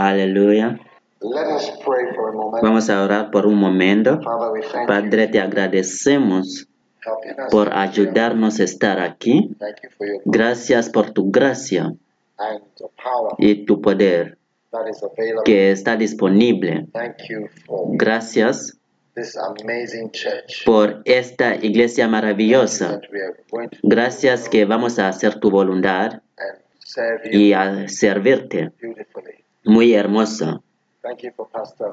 Aleluya. Vamos a orar por un momento. Padre, te agradecemos por ayudarnos a estar aquí. Gracias por tu gracia y tu poder que está disponible. Gracias por esta iglesia maravillosa. Gracias que vamos a hacer tu voluntad y a servirte. Muy hermoso.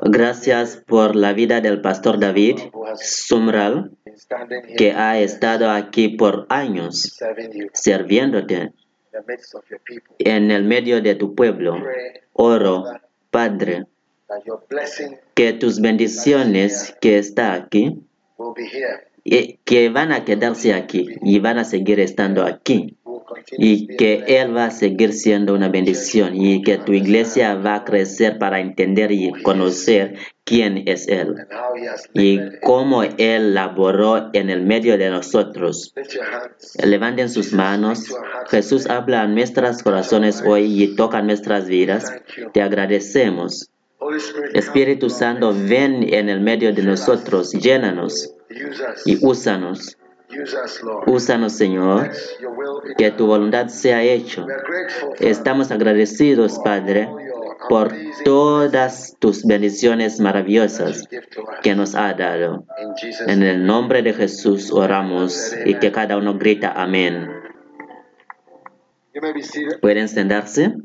Gracias por la vida del pastor David Sumral, que ha estado aquí por años sirviéndote en el medio de tu pueblo. Oro, Padre, que tus bendiciones que está aquí, que van a quedarse aquí y van a seguir estando aquí. Y que. Él va a seguir siendo una bendición y que tu iglesia va a crecer para entender y conocer quién es Él y cómo Él laboró en el medio de nosotros. Levanten sus manos. Jesús habla a nuestros corazones hoy y toca nuestras vidas. Te agradecemos. Espíritu Santo, ven en el medio de nosotros, llénanos y úsanos. Úsanos, Señor, que tu voluntad sea Father, Estamos agradecidos, Padre, por todas tus bendiciones maravillosas que nos ha dado. En el nombre de Jesús oramos y que cada uno grita amén. ¿Pueden sentarse?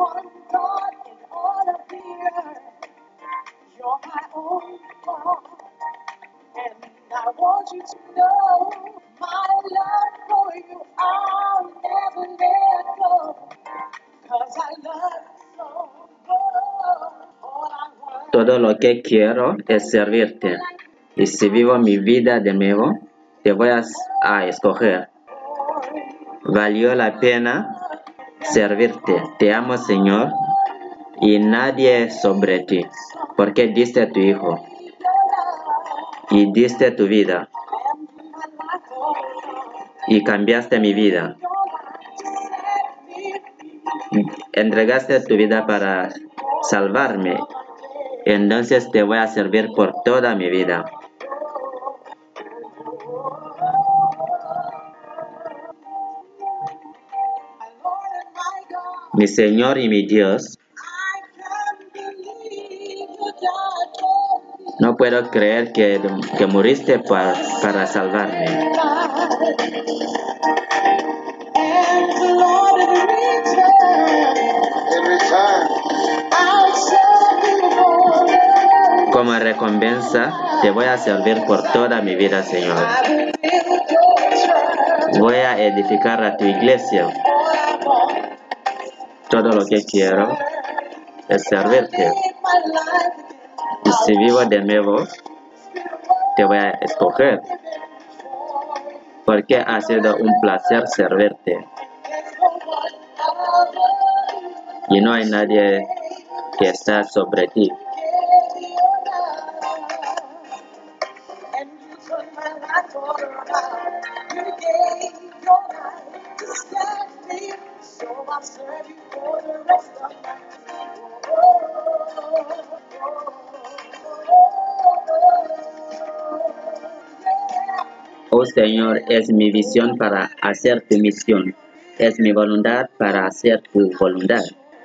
All of the earth, you're my. And I want you to know my love for you, never Todo lo que quiero es servirte. Y si vivo mi vida de nuevo, te voy a, a escoger. Valió la pena servirte. Te amo, Señor, y nadie sobre ti, porque diste tu Hijo y diste tu vida y cambiaste mi vida. Entregaste tu vida para salvarme. Entonces te voy a servir por toda mi vida. Mi Señor y mi Dios, no puedo creer que, que moriste pa- para salvarme. Como recompensa, te voy a servir por toda mi vida, Señor. Voy a edificar a tu iglesia. Todo lo que quiero es servirte. Y si vivo de nuevo, te voy a escoger, porque ha sido un placer servirte. Y no hay nadie que está sobre ti. Señor, es mi visión para hacer tu misión. Es mi voluntad para hacer tu voluntad.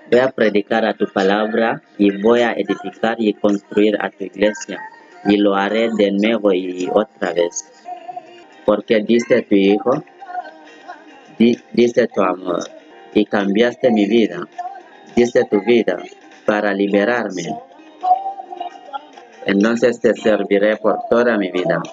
Voy a predicar a tu palabra y voy a edificar y construir a tu iglesia. Y lo haré de nuevo y otra vez. Porque diste tu Hijo, di- diste tu amor y cambiaste mi vida. Diste tu vida para liberarme. Entonces te serviré por toda mi vida.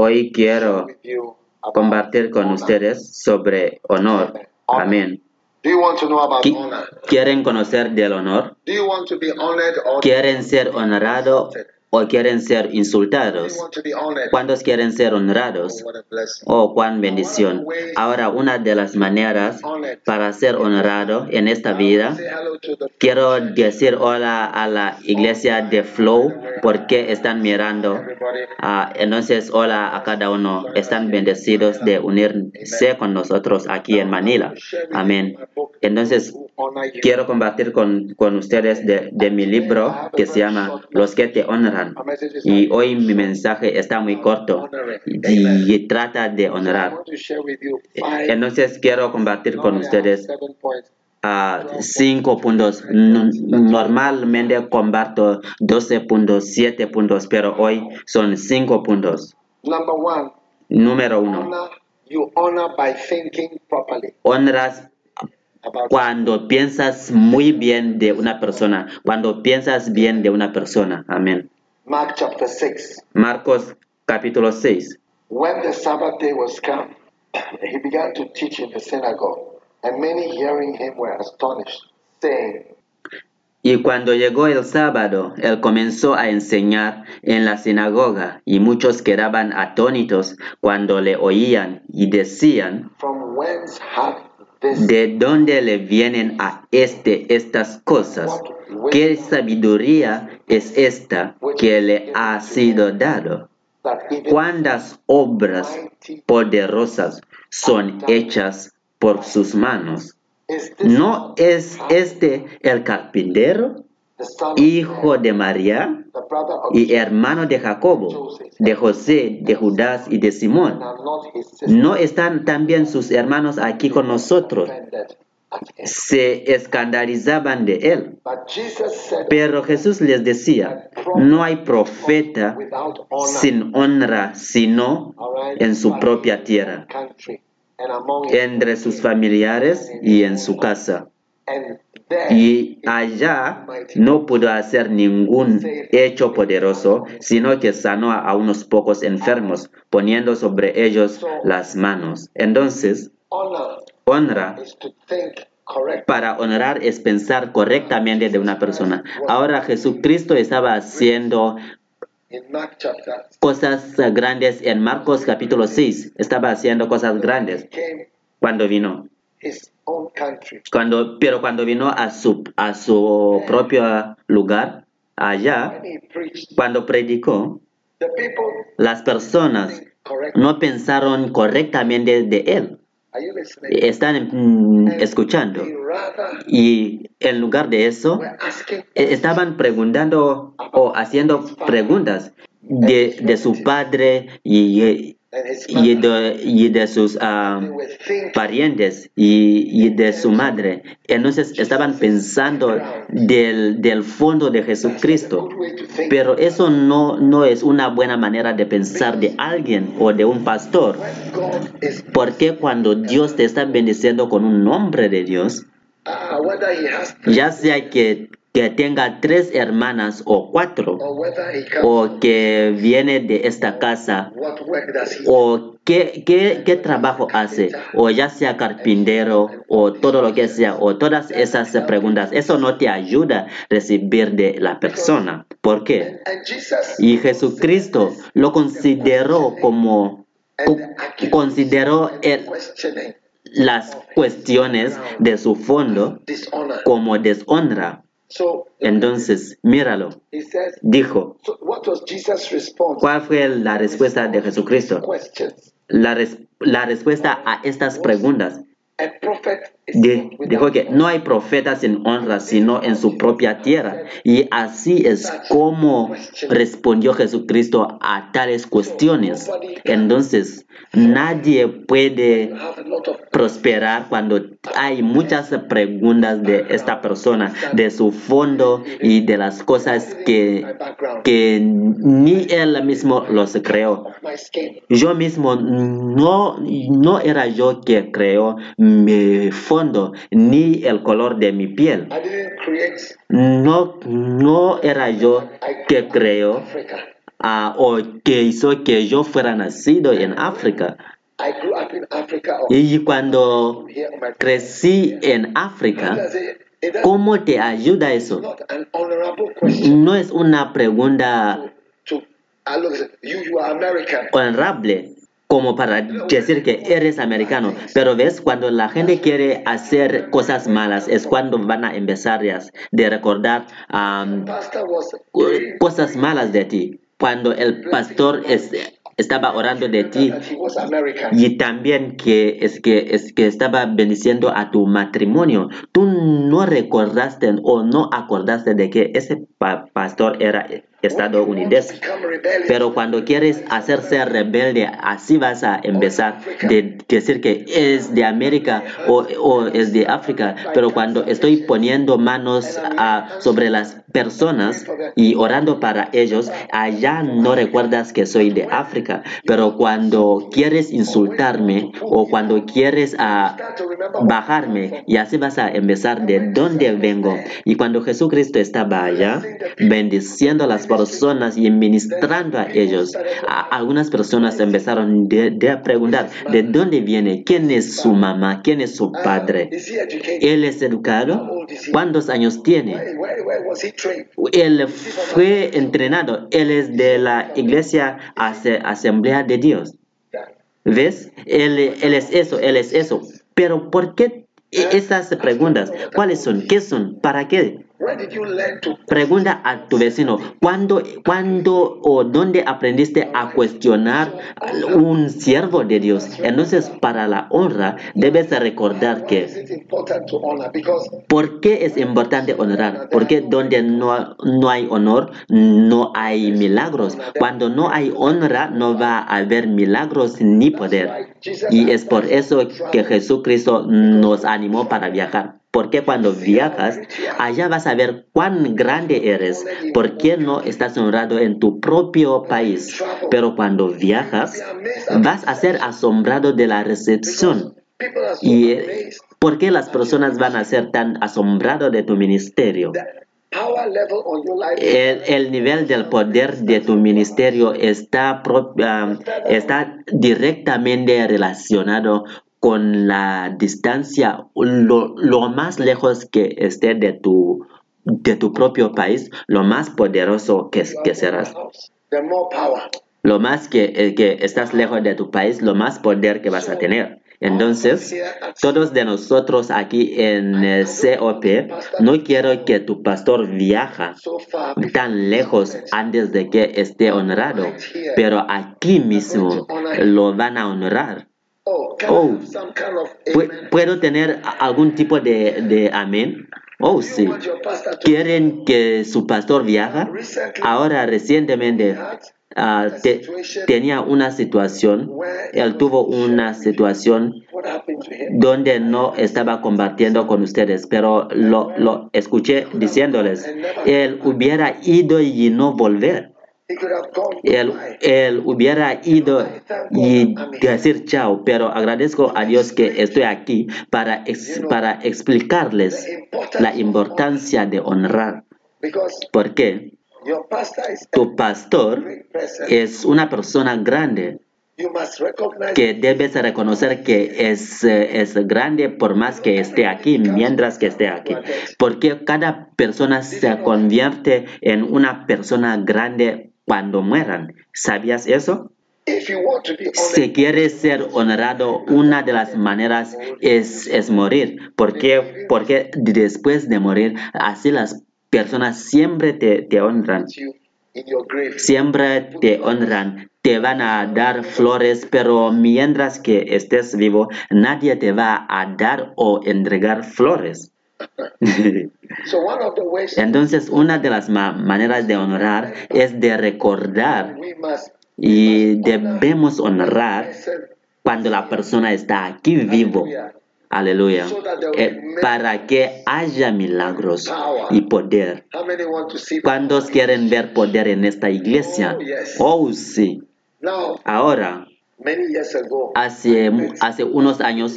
Hoy quiero compartir con ustedes sobre honor. Amén. ¿Quieren conocer del honor? Do you want to be honored or ¿Quieren ser honrados o quieren ser insultados? ¿Cuántos quieren ser honrados? Oh. Oh, cuán bendición. Ahora, una de las maneras para ser honrado en esta vida, quiero decir hola a la iglesia de Flow porque están mirando. Ah, entonces, hola a cada uno. Están bendecidos de unirse con nosotros aquí en Manila. Amén. Entonces, quiero compartir con, con ustedes de, de mi libro que se llama Los que te honran. Y hoy mi mensaje está muy corto y, trata de honrar. five, Entonces, quiero compartir con ustedes a cinco puntos. N- Normalmente comparto 12 puntos, 7 puntos, pero hoy son cinco puntos. Number one, Número uno, honor. You honor by thinking properly honras about cuando piensas muy bien de una persona, cuando piensas bien de una persona. Amén. Mark chapter 6. Marcos capítulo 6. When the Sabbath day was come, he began to teach in the synagogue, and many hearing him were astonished, saying, Y cuando llegó el sábado, él comenzó a enseñar en la sinagoga, y muchos quedaban atónitos cuando le oían y decían, From whence hath ¿de dónde le vienen a este estas cosas? ¿Qué sabiduría es esta que le ha sido dado? ¿Cuántas obras poderosas son hechas por sus manos? ¿No es este el carpintero, hijo de María y hermano de Jacobo, de José, de Judas y de Simón? ¿No están también sus hermanos aquí con nosotros? Se escandalizaban de él. Pero Jesús les decía, no hay profeta sin honra sino en su propia tierra, entre sus familiares y en su casa. Y allá no pudo hacer ningún hecho poderoso, sino que sanó a unos pocos enfermos, poniendo sobre ellos las manos. Entonces, honra para honrar es pensar correctamente de una persona. Ahora Jesucristo estaba haciendo cosas grandes en Marcos capítulo 6. Estaba haciendo cosas grandes cuando vino. His own country. Cuando, pero cuando vino a su, a su propio lugar, allá, cuando predicó, the people las personas no pensaron correctamente de él. Están mm, escuchando. Y en lugar de eso, eh, estaban preguntando o haciendo preguntas de, de su padre y, y, de, y de sus ah, parientes y, y de su madre. Entonces estaban pensando del, del fondo de Jesucristo. Pero eso no, no es una buena manera de pensar de alguien o de un pastor. Porque cuando Dios te está bendiciendo con un nombre de Dios, ya sea que, que tenga tres hermanas o cuatro, o que viene de esta casa, o qué, trabajo hace, o ya sea carpintero, o todo lo que sea, o todas esas preguntas, eso no te ayuda a recibir de la persona. ¿Por qué? Y Jesucristo lo consideró como, co- consideró las cuestiones de su fondo como deshonra. Entonces, míralo, dijo? ¿cuál fue la respuesta de Jesucristo? La, res- la respuesta a estas preguntas Without dijo que no hay profetas sin honra sino en su propia tierra. Y así es como respondió Jesucristo a tales cuestiones. Entonces, nadie puede prosperar cuando hay muchas preguntas de esta persona, de su fondo y de las cosas que, que ni él mismo los creó. Yo mismo no, no era yo que creó mi fondo ni el color de mi piel. No, no era yo que creó ah, o que hizo que yo fuera nacido en África. Y cuando crecí en África, ¿cómo te ayuda eso? No es una pregunta honorable como para decir que eres americano. Pero ves, cuando la gente quiere hacer cosas malas es cuando van a empezar de recordar cosas malas de ti. Cuando el pastor es- estaba orando de ti y también que es que es que estaba bendiciendo a tu matrimonio. Tú no recordaste o no acordaste de que ese pa- pastor era estadounidense. Pero cuando quieres hacerse rebelde, así vas a empezar de decir que es de América o, o es de África. Pero cuando estoy poniendo manos ah, sobre las personas y orando para ellos, allá no recuerdas que soy de África. Pero cuando quieres insultarme o cuando quieres remember bajarme y así vas a empezar de dónde vengo. Y cuando Jesucristo estaba allá, bendiciendo las personas y ministrando a ellos, a- algunas personas empezaron de preguntar de dónde viene, quién es su mamá, quién es su padre. Él es educado, cuántos años tiene. Él fue entrenado, él es de la iglesia Asamblea de Dios. ¿Ves? Él, él es eso, él es eso. Pero ¿por qué esas preguntas? ¿Cuáles son? ¿Qué son? ¿Para qué? Pregunta a tu vecino, ¿cuándo, ¿cuándo o dónde aprendiste a cuestionar un siervo de Dios? Entonces, para la honra, debes recordar que ¿Por qué es importante honorar? Porque donde no, no hay honor, no hay milagros. Cuando no hay honra, no va a haber milagros ni poder. Y es por eso que Jesucristo nos animó para viajar. Porque cuando viajas, allá vas a ver cuán grande eres. ¿Por qué no estás honrado en tu propio país? Pero cuando viajas, vas a ser asombrado de la recepción. ¿Y por qué las personas van a ser tan asombrados de tu ministerio? El, el nivel del poder de tu ministerio está, pro- ah, está directamente relacionado con la distancia, lo, lo más lejos que esté de tu, de tu propio país, lo más poderoso que, que serás. the more power. Lo más que, eh, que estás lejos de tu país, lo más poder que vas a tener. Entonces, todos de nosotros aquí en el COP, no quiero que tu pastor viaja tan lejos antes de que esté honrado, pero aquí mismo lo van a honrar. Oh, Oh. Kind of amen? ¿Puedo tener algún tipo de, de amén? Oh, sí. ¿Quieren que su pastor viaja? Ahora, recientemente, ah, te- tenía una situación, él tuvo una situación donde no estaba compartiendo con ustedes, pero lo, lo escuché diciéndoles, él hubiera ido y no volver. Él, él hubiera ido y decir chao, pero agradezco a Dios que estoy aquí para, para explicarles la importancia de honrar. Is a tu pastor es una persona grande que debes reconocer que es, eh, es grande por más que esté aquí, mientras que esté aquí. Porque cada persona se convierte en una persona grande cuando mueran. ¿Sabías eso? Si quieres ser honrado, una de las maneras es, es morir. Porque, porque después de morir, así las personas siempre te, te honran. Siempre te honran, te van a dar flores, pero mientras que estés vivo, nadie te va a dar o entregar flores. Entonces, una de las ma- maneras de honrar es de recordar y debemos honrar cuando la persona está aquí vivo. Aleluya. Eh, para que haya milagros y poder. ¿Cuántos quieren ver poder en esta iglesia? Oh, sí. now Ahora, many years ago hace, hace unos años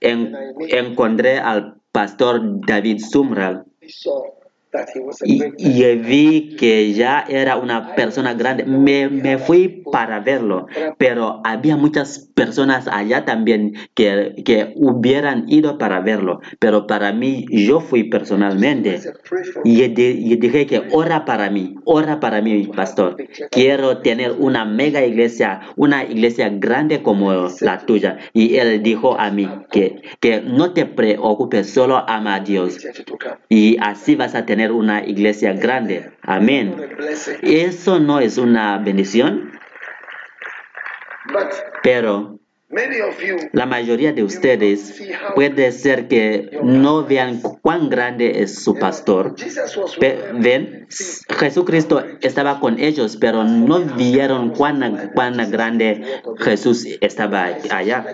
en- encontré al pastor David Sumral y, y vi que ya era una persona grande. Me, me fui para verlo, pero había muchas personas allá también que, que hubieran ido para verlo, pero para mí yo fui personalmente. Y, di- y dije que ora para mí, ora para mí, pastor. Quiero tener una mega iglesia, una iglesia grande como la tuya. Y él dijo a mí que, que no te preocupes, solo ama a Dios. Y así vas a tener una iglesia grande. Amén. Eso no es una bendición, pero la mayoría de ustedes puede ser que no vean cuán grande es su pastor. Ven, Jesucristo estaba con ellos, pero no vieron cuán, cuán grande Jesús estaba allá.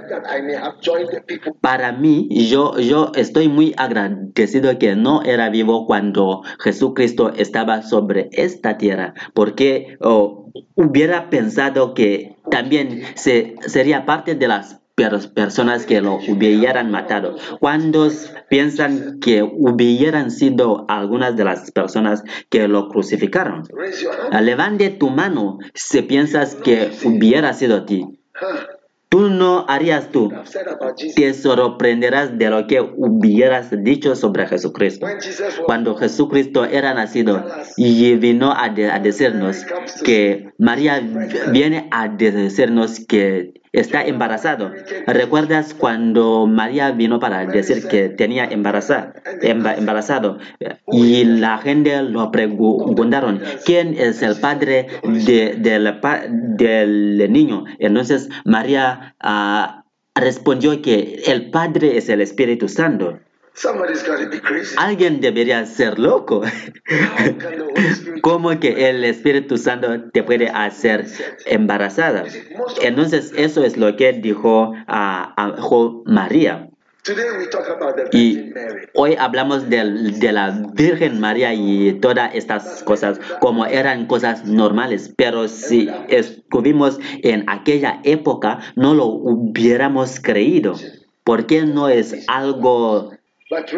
Para mí, yo, yo estoy muy agradecido que no era vivo cuando Jesucristo estaba sobre esta tierra, porque oh, hubiera pensado que también se, sería parte de las per- personas que lo hubieran matado. Cuando piensan que hubieran sido algunas de las personas que lo crucificaron? Ah, Levante tu mano si piensas que hubiera sido ti. Tú no harías tú. Te sorprenderás de lo que hubieras dicho sobre Jesucristo. Cuando Jesucristo era nacido y vino a, a decirnos que María viene a decirnos que está embarazado. ¿Recuerdas cuando María vino para decir que tenía embaraza- emba- embarazado? Y la gente lo preguntaron, ¿quién es el padre de- pa- del niño? Entonces María ah, respondió que el padre es el Espíritu Santo. Somebody's got to be crazy. Alguien debería ser loco. ¿Cómo que el Espíritu Santo te puede hacer embarazada? Entonces eso es lo que dijo a, a- María. Today we talk about the Y Virgin Mary. hoy hablamos del- de, la Virgen María y todas estas cosas como eran cosas normales, pero si estuvimos en aquella época no lo hubiéramos creído, porque no es algo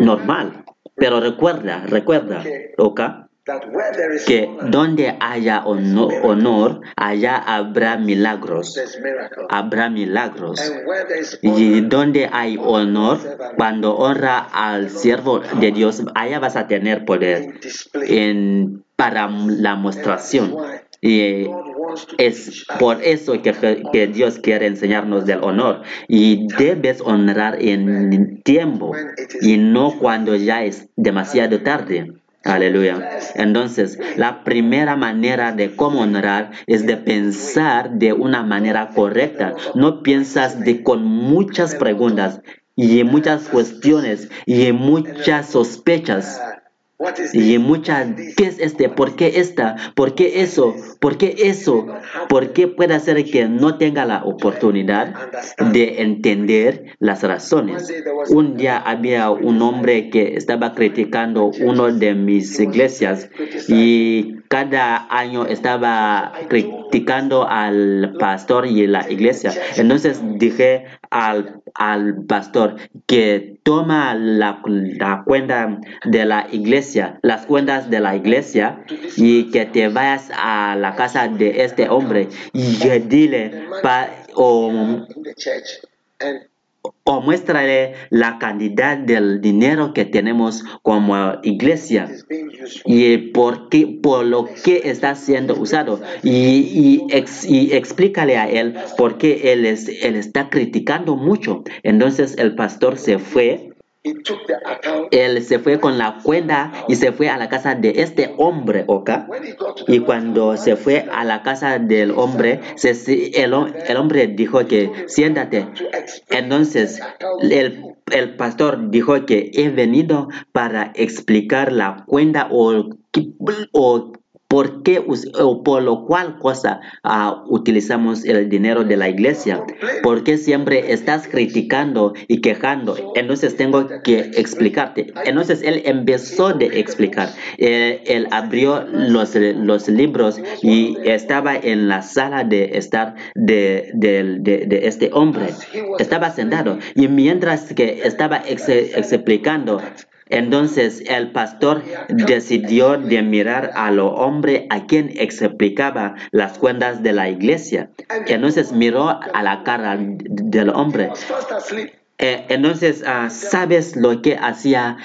normal. Pero recuerda, recuerda, ¿ok? that where there is que donde haya honor, allá habrá milagros. Habrá milagros. Y donde hay honor, cuando honra al siervo de Dios, allá vas a tener poder en, para la mostración. Y es por eso que, que Dios quiere enseñarnos del honor. Y debes honrar en tiempo y no cuando ya es demasiado tarde. Aleluya. Entonces, la primera manera de cómo honrar es de pensar de una manera correcta. No piensas de con muchas preguntas y muchas cuestiones y muchas sospechas y muchas ¿qué es este? ¿Por qué esta? ¿Por qué eso? ¿Por qué eso? ¿Por qué puede ser que no tenga la oportunidad de entender las razones? Un día había un hombre que estaba criticando uno de mis iglesias y cada año estaba criticando al pastor y la iglesia. Entonces dije al, al pastor que toma la, la cuenta de la iglesia, las cuentas de la iglesia y que te vayas a la casa de este hombre y que dile, pa- o muéstrale la cantidad del dinero que tenemos como iglesia y por qué, por lo que está siendo usado y, y, ex- y explícale a él por qué él, es, él está criticando mucho. Entonces el pastor se fue, Él se fue con la cuenta y se fue a la casa de este hombre, ¿ok? Y cuando se fue a la casa del hombre, se- el, el hombre dijo que siéntate. Entonces el, el pastor dijo que he venido para explicar la cuenta o por qué o por lo cual cosa ah, utilizamos el dinero de la iglesia. Porque siempre estás criticando y quejando. Entonces tengo que explicarte. Entonces él empezó de explicar. Eh, él abrió los, los libros y estaba en la sala de estar de, de- de este hombre. Estaba sentado y mientras que estaba ex- explicando, entonces el pastor decidió de mirar a lo hombre a quien explicaba las cuentas de la iglesia. Entonces miró a la cara del hombre. Eh, entonces, ah, ¿sabes lo que hacía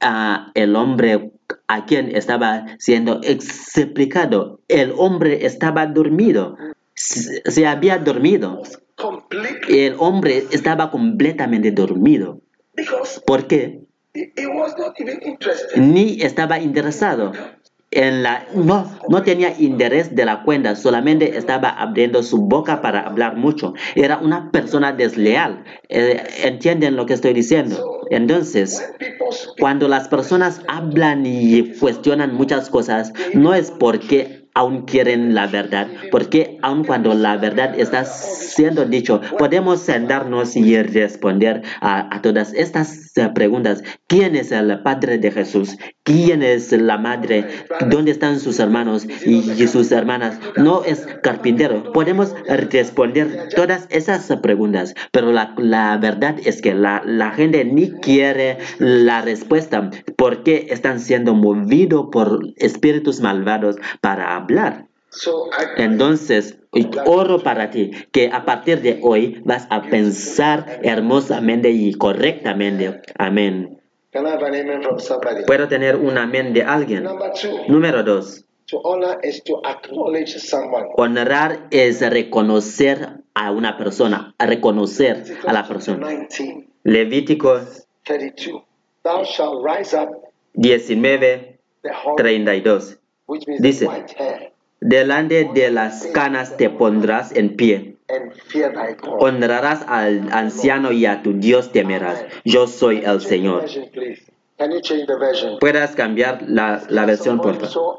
ah, el hombre a quien estaba siendo explicado? El hombre estaba dormido. Se había dormido. El hombre estaba completamente dormido. ¿Por qué? Ni estaba interesado. En la, no, no tenía interés de la cuenta, solamente estaba abriendo su boca para hablar mucho. Era una persona desleal. Eh, ¿Entienden lo que estoy diciendo? Entonces, cuando las personas hablan y cuestionan muchas cosas, no es porque aún quieren la verdad, porque aun cuando la verdad está siendo dicho, podemos sentarnos y responder a, todas estas eh, preguntas. ¿Quién es el Padre de Jesús? ¿Quién es la Madre? ¿Dónde están sus hermanos y, y sus hermanas? No es carpintero. Podemos responder todas esas preguntas, pero la, la verdad es que la, la gente ni quiere la respuesta porque están siendo movidos por espíritus malvados para hablar. Entonces, oro para ti que a partir de hoy vas a pensar hermosamente y correctamente. Amén. Puedo tener un amén de alguien. Número dos. to honor is to acknowledge someone. Honrar es reconocer a una persona, a reconocer a la persona. 19, Levítico 32. Thou shalt rise up 19, the horn, 32. Dice, Delante de las canas te pondrás en pie. Honrarás al anciano y a tu Dios temerás. Yo soy el Señor. Puedas cambiar la, la versión, por favor.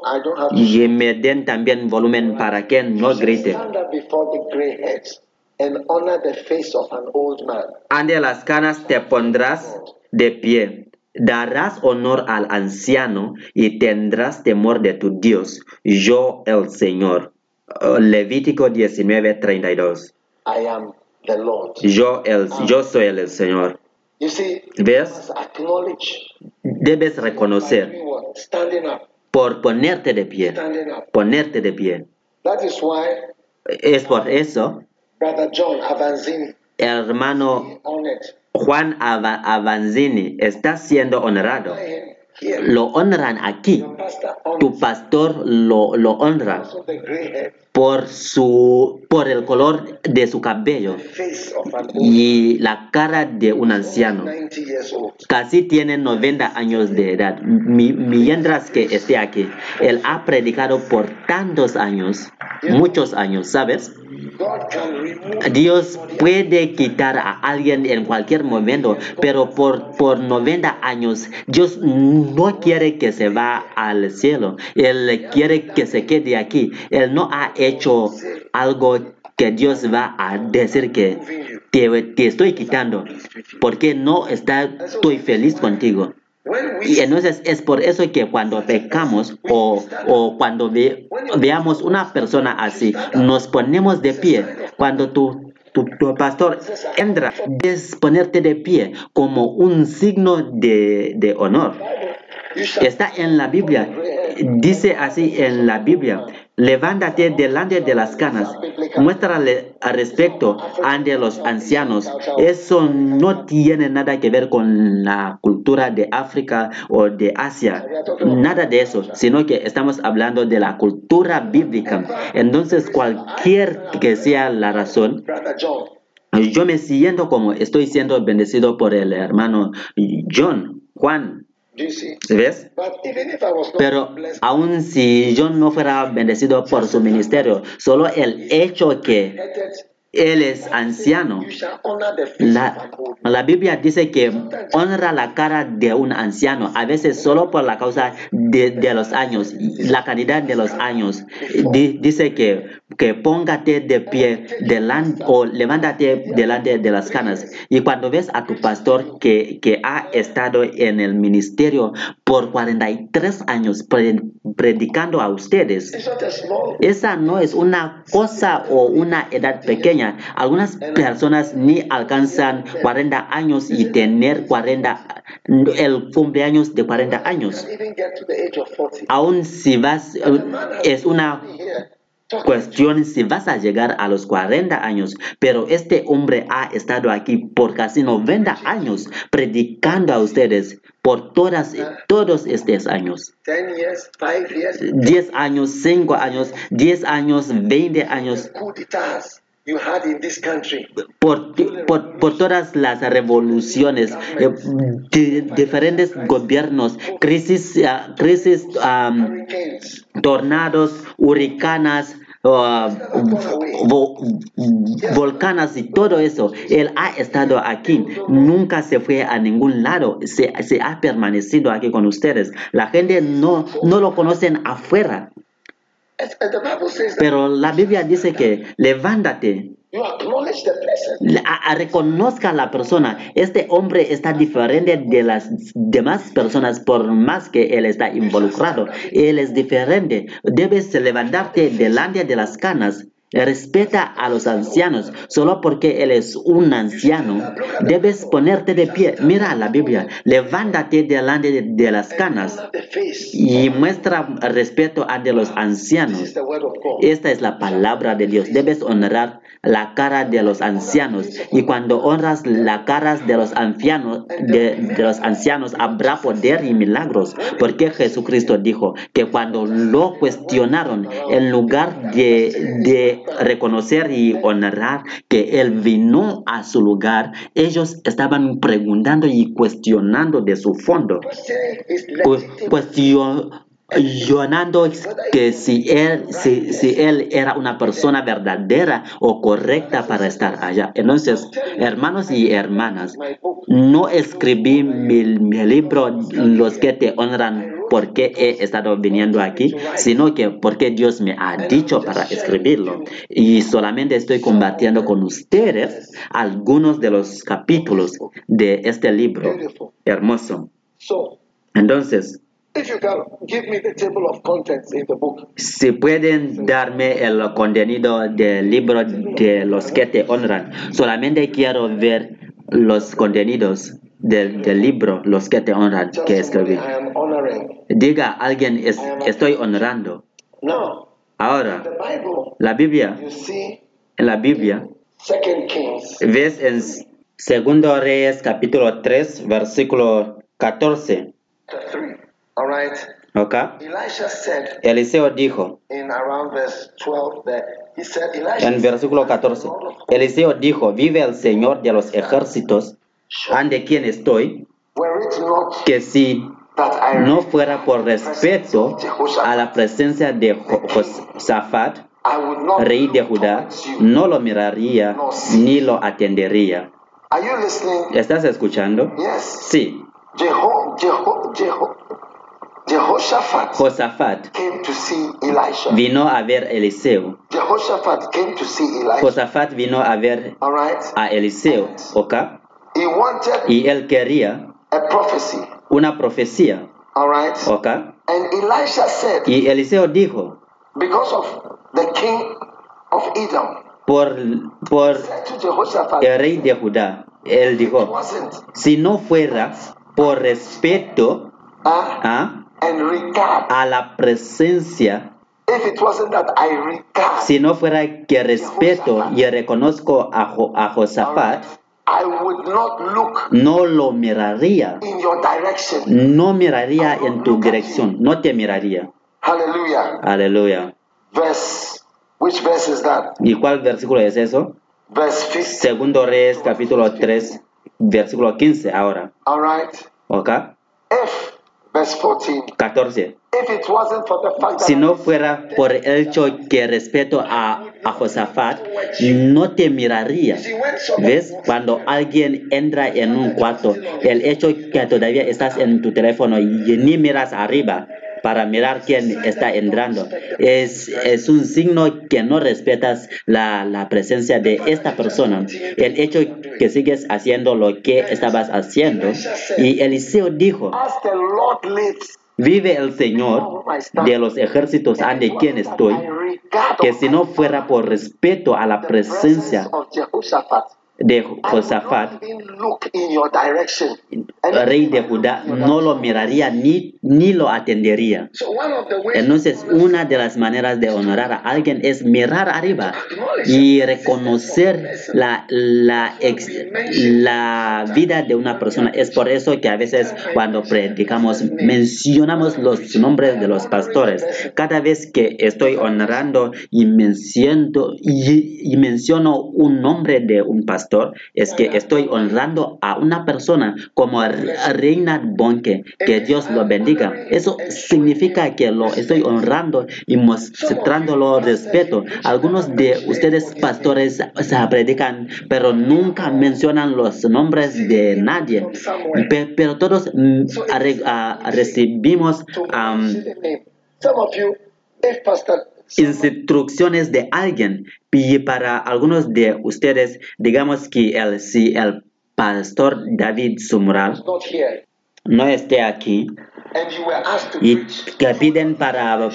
Y me den también volumen para que no grite. stand up before the grey heads and honor the face of an old man. Ante las canas te pondrás de pie. Darás honor al anciano y tendrás temor de tu Dios. Yo el Señor. Uh, Levítico 19, 32. I am the Lord. Yo, el, yo soy el Señor. You see, ¿Ves? Debes reconocer por ponerte de pie. Standing up. Ponerte de pie. That is why Es por eso, Brother John hermano Juan Ava- Avanzini está siendo honrado. Lo honran aquí. Tu pastor lo, honra por su por el color de su cabello y la cara de un anciano. 90 years old. Casi tiene 90 años de edad. Mi- mientras que esté aquí, él ha predicado por tantos años, muchos años, ¿sabes? Dios puede quitar a alguien en cualquier momento, pero por, por 90 años Dios no quiere que se va al cielo. Él quiere que se quede aquí. Él no ha hecho algo que Dios va a decir que te, te estoy quitando porque no está, estoy feliz contigo. Y entonces es por eso que cuando pecamos o, o cuando ve- veamos una persona así, nos ponemos de pie. Cuando tu, tu, tu pastor entra, es ponerte de pie como un signo de, de honor. Está en la Biblia. Dice así en la Biblia levántate delante de las canas, muéstrale al respecto ante los ancianos. Eso no tiene nada que ver con la cultura de África o de Asia, nada de eso, sino que estamos hablando de la cultura bíblica. Entonces, cualquier que sea la razón, yo me siento como estoy siendo bendecido por el hermano John, Juan? ¿Ves? Pero aun si yo no fuera bendecido por su ministerio, solo el hecho que él es anciano, la, la Biblia dice que honra la cara de un anciano, a veces solo por la causa de, de los años, la calidad de los años. Di- dice que, que póngate de pie delante o levántate delante de las canas. Y cuando ves a tu pastor que, que ha estado en el ministerio por 43 años pre- predicando a ustedes, esa no es una cosa o una edad pequeña. Algunas personas ni alcanzan 40 años y tener 40, el cumpleaños de 40 años. even get to the age of 40. Aún si vas, es una Cuestión si vas a llegar a los 40 años, pero este hombre ha estado aquí por casi 90 años predicando a ustedes por todas, todos estos años. 10 years, 5 years, 10 años, 5 años, 10 años, 20 años, you had in this country. por, por, por todas las revoluciones, eh, di- diferentes gobiernos, crisis, ah, crisis Hurricanes. tornados, huracanas, ah, vo- volcanes y todo eso. Él ha estado aquí, nunca se fue a ningún lado, se, se ha permanecido aquí con ustedes. La gente no, no lo conocen afuera, pero la Biblia dice que levántate, a- reconozca a la persona. Este hombre está diferente de las demás personas por más que él está involucrado. Él es diferente. Debes levantarte delante de las canas. Respeta a los ancianos. Solo porque él es un anciano, debes ponerte de pie. Mira la Biblia. Levántate delante de, de las canas y muestra respeto ante los This ancianos. Esta es la palabra de Dios. Debes honrar la cara de los ancianos. Y cuando honras la cara de los ancianos, de, de los ancianos, habrá poder y milagros. Porque Jesucristo dijo que cuando lo cuestionaron, en lugar de, de reconocer y honrar que Él vino a su lugar, ellos estaban preguntando y cuestionando de su fondo. Cu- legitimate. cuestionando que si él, si, si él era una persona verdadera o correcta para estar allá. Entonces, hermanos y hermanas, no escribí mi, mi libro Los que te honran porque he estado viniendo aquí, sino que porque Dios me ha dicho para escribirlo. Y solamente estoy compartiendo con ustedes algunos de los capítulos de este libro hermoso. So, Entonces, if you can give me the table of contents in the book, si pueden darme el contenido del libro de los que te honran, solamente quiero ver los contenidos del, del libro, los que te honran, que escribí. Diga alguien, "Es- estoy honrando. Ahora, la Biblia, en la Biblia, ves en Segundo Reyes capítulo 3, versículo 14, 3. All right. ¿ok? Elisha said Eliseo dijo, in around verse 12 that he said, Elisha en versículo 14, Eliseo dijo, vive el Señor de los ejércitos, ante quien estoy, que si no fuera por respeto a la presencia de Jo- Josafat, rey de Judá, no lo miraría ni lo atendería. ¿Estás escuchando? Sí, Josafat vino a ver a Eliseo. Josafat vino a ver a Eliseo, ¿ok? He wanted Y él quería a prophecy. una profecía, All right. ¿ok? And Elisha said, Y Eliseo dijo, because of the king of Edom, por, por el rey de Judá, él dijo, si no fuera por respeto uh, ¿ah? a la presencia if it wasn't that I regard, Si no fuera que respeto y reconozco a, Jo- a Josafat, I would not look no lo miraría. in your direction. No miraría en tu dirección. No te miraría. Hallelujah. Aleluya. Verse, which verse is that? ¿Y cuál versículo es eso? Verse 15. Segundo Reyes, capítulo 3, versículo 15 ahora. All right. ¿Ok? If, verse 14, 14. If it wasn't for the fact that Si no fuera por el hecho que respeto a, a Josafat, no te miraría. ¿Ves? Cuando alguien entra en un cuarto, el hecho que todavía estás en tu teléfono y ni miras arriba para mirar quién está entrando, es, es un signo que no respetas la, la presencia de esta persona. El hecho que sigues haciendo lo que estabas haciendo. Y Eliseo dijo, Vive el Señor de los ejércitos ante quien estoy, que si no fuera por respeto a la presencia de Josafat, not even look in your direction. rey de Judá, no lo miraría ni, ni lo atendería. So one of the ways Entonces, una de las maneras de honrar a alguien es mirar arriba y reconocer la, la, ex- la vida de una persona. Es por eso que a veces cuando predicamos mencionamos los nombres de los pastores. Cada vez que estoy honrando y menciono, y, y menciono un nombre de un pastor, es que estoy honrando a una persona como Re- Reina Bonke. Que Dios lo bendiga. Eso significa que lo estoy honrando y mostrándolo respeto. Algunos de ustedes pastores se predican, pero nunca mencionan los nombres de nadie. Pe- Pero todos mm, recibimos to instrucciones de alguien. Y para algunos de ustedes digamos que el, si el pastor David Sumral no esté aquí y que piden para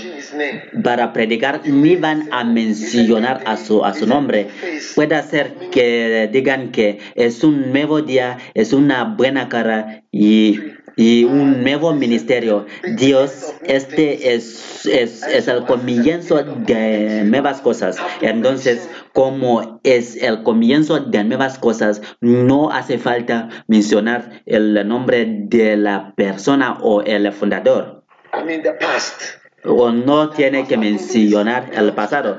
para predicar ni van a mencionar a su, a su nombre. Puede ser que digan que es un nuevo día, es una buena cara y, y un nuevo ministerio. Dios, este es, es, el comienzo de nuevas cosas. Entonces, como es el comienzo de nuevas cosas, no hace falta mencionar el nombre de la persona o el fundador o no tiene que mencionar el pasado,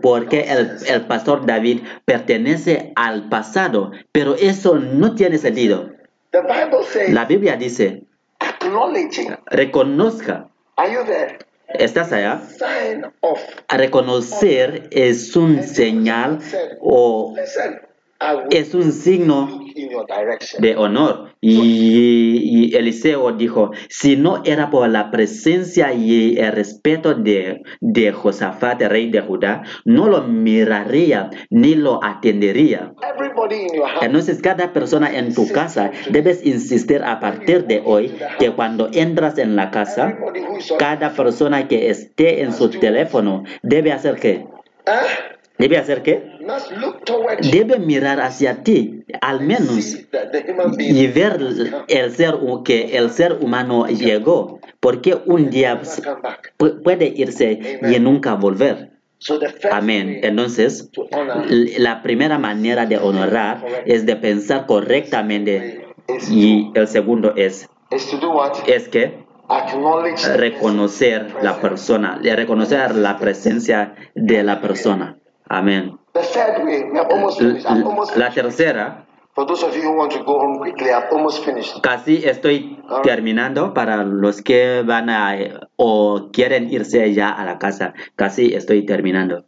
porque el, el pastor David pertenece al pasado, pero eso no tiene sentido. The Bible says La Biblia dice, acknowledging. reconozca, Are you there? ¿estás allá? Sign of Reconocer es un señal o listen. Es un signo de honor. Y, y Eliseo dijo, si no era por la presencia y el respeto de, de Josafat, rey de Judá, no lo miraría ni lo atendería. Entonces cada persona en tu casa debes insistir a partir de hoy que cuando entras en la casa, cada persona que esté en su teléfono debe hacer qué? Huh? Debe hacer qué? Debe mirar hacia ti, al menos y ver el ser que el ser humano llegó, porque un día puede irse y nunca volver. Amén. Entonces, la primera manera de honrar es de pensar correctamente y el segundo es, es que reconocer la persona, reconocer la presencia de la persona. Amén. The third way, we have almost L- finished. I've almost La tercera, For those of you who want to go home quickly, I've almost finished. Casi estoy terminando para los que van a o quieren irse ya a la casa. Casi estoy terminando.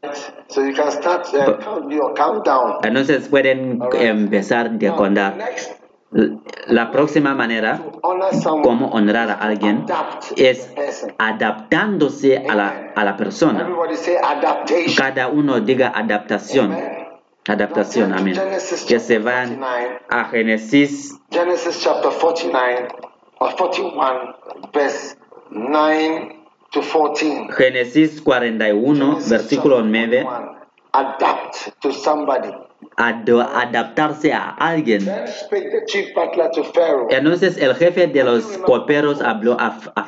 So you can start uh, count, countdown. Entonces pueden empezar de contar. Next, La próxima manera honor someone. como honrar a alguien es adaptándose a la, a la persona. Cada uno diga adaptación. Adaptación, amén. Que se van a Génesis Genesis chapter 49 or 41, verse 9 to 14. Génesis 41, Genesis versículo chapter 9. 41. Adapt to somebody. Ado- adaptarse a alguien. Entonces el jefe de los coperos habló a, a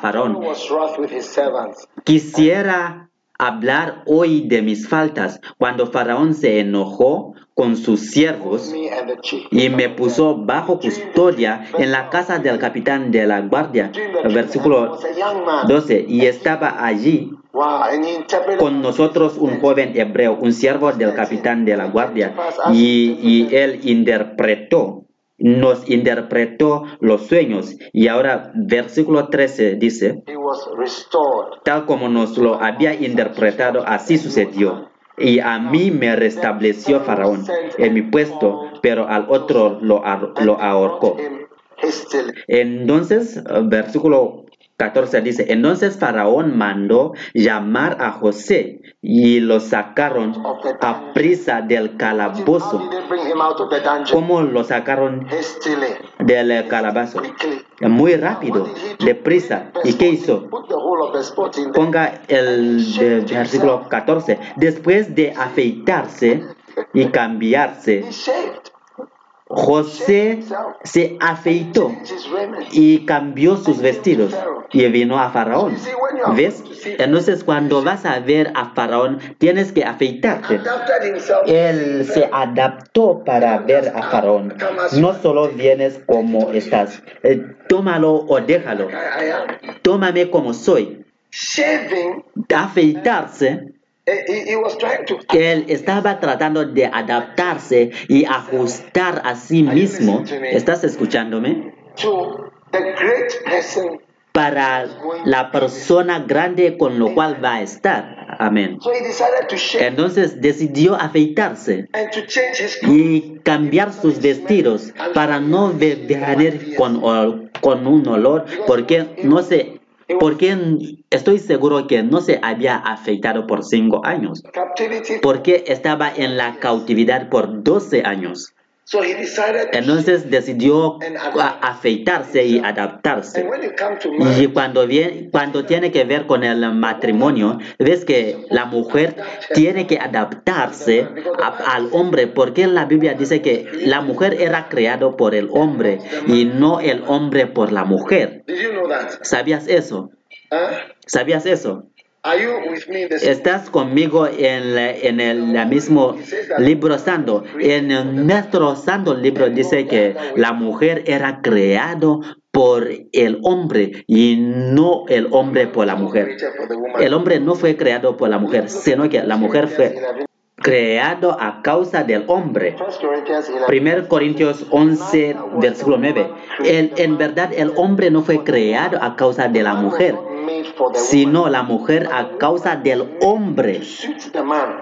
servants. Quisiera hablar hoy de mis faltas cuando Faraón se enojó con sus siervos y me puso bajo custodia en la casa del capitán de la guardia. Versículo was a young man. 12. Y estaba allí Con nosotros un joven hebreo, un siervo del capitán de la guardia, y, y él interpretó, nos interpretó los sueños. Y ahora versículo 13 dice, he was restored. tal como nos lo había interpretado, así sucedió. Y a mí me restableció Faraón en mi puesto, pero al otro lo, lo ahorcó. Entonces, eh, versículo 14 dice, entonces Faraón mandó llamar a José y lo sacaron a prisa del calabozo. ¿Cómo lo sacaron del calabozo? Muy rápido, deprisa. ¿Y qué hizo? Ponga el versículo 14. Después de afeitarse y cambiarse. José se afeitó y cambió sus vestidos y vino a Faraón. ¿Ves? Entonces cuando vas a ver a Faraón tienes que afeitarte. Él se adaptó para ver a Faraón. No solo vienes como estás. Eh, tómalo o déjalo. Tómame como soy. Afeitarse. Él estaba tratando de adaptarse y ajustar a sí mismo. ¿Estás escuchándome? Para la persona grande con lo cual va a estar. Amén. Entonces decidió afeitarse y cambiar sus vestidos para no venir con, con un olor porque no se porque estoy seguro que no se había afeitado por cinco años. porque estaba en la cautividad por 12 años So he decided. to entonces decidió afeitarse y adaptarse y cuando, viene, cuando tiene que ver con el matrimonio, ves que la mujer tiene que adaptarse a- al hombre, porque la Biblia dice que la mujer era creado por el hombre y no el hombre por la mujer. ¿Sabías eso? ¿Sabías eso? Are you with me? This Estás conmigo en, la- en el mismo libro santo. En nuestro santo libro dice que la mujer era creado por el hombre y no el hombre por la mujer. El hombre no fue creado por la mujer, sino que la mujer fue creado a causa del hombre. 1 Corinthians 11. 1 Corintios 11, versículo 9. El- en verdad, el hombre no fue creado a causa de la mujer, Sino la mujer a causa del hombre.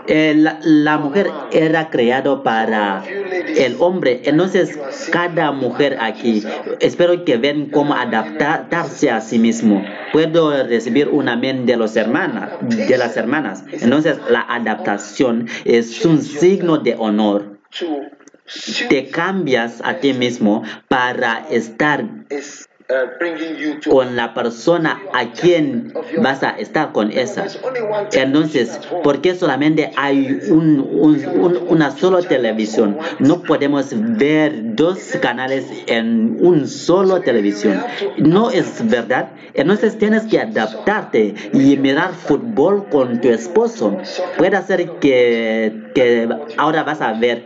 Eh, la, la mujer era creado para el hombre. Entonces, cada mujer aquí, espero que vean cómo adaptarse a sí mismo. Puedo recibir un amén de, los hermanas, de las hermanas. Entonces, la adaptación es un signo de honor. Te cambias a ti mismo para estar con la persona a quien vas a estar con esa. Entonces. ¿por qué solamente hay un, un- un- una sola televisión? No podemos ver dos canales en un solo televisión. No es verdad. Entonces tienes que adaptarte y mirar fútbol con tu esposo. Puede ser que, ahora vas a ver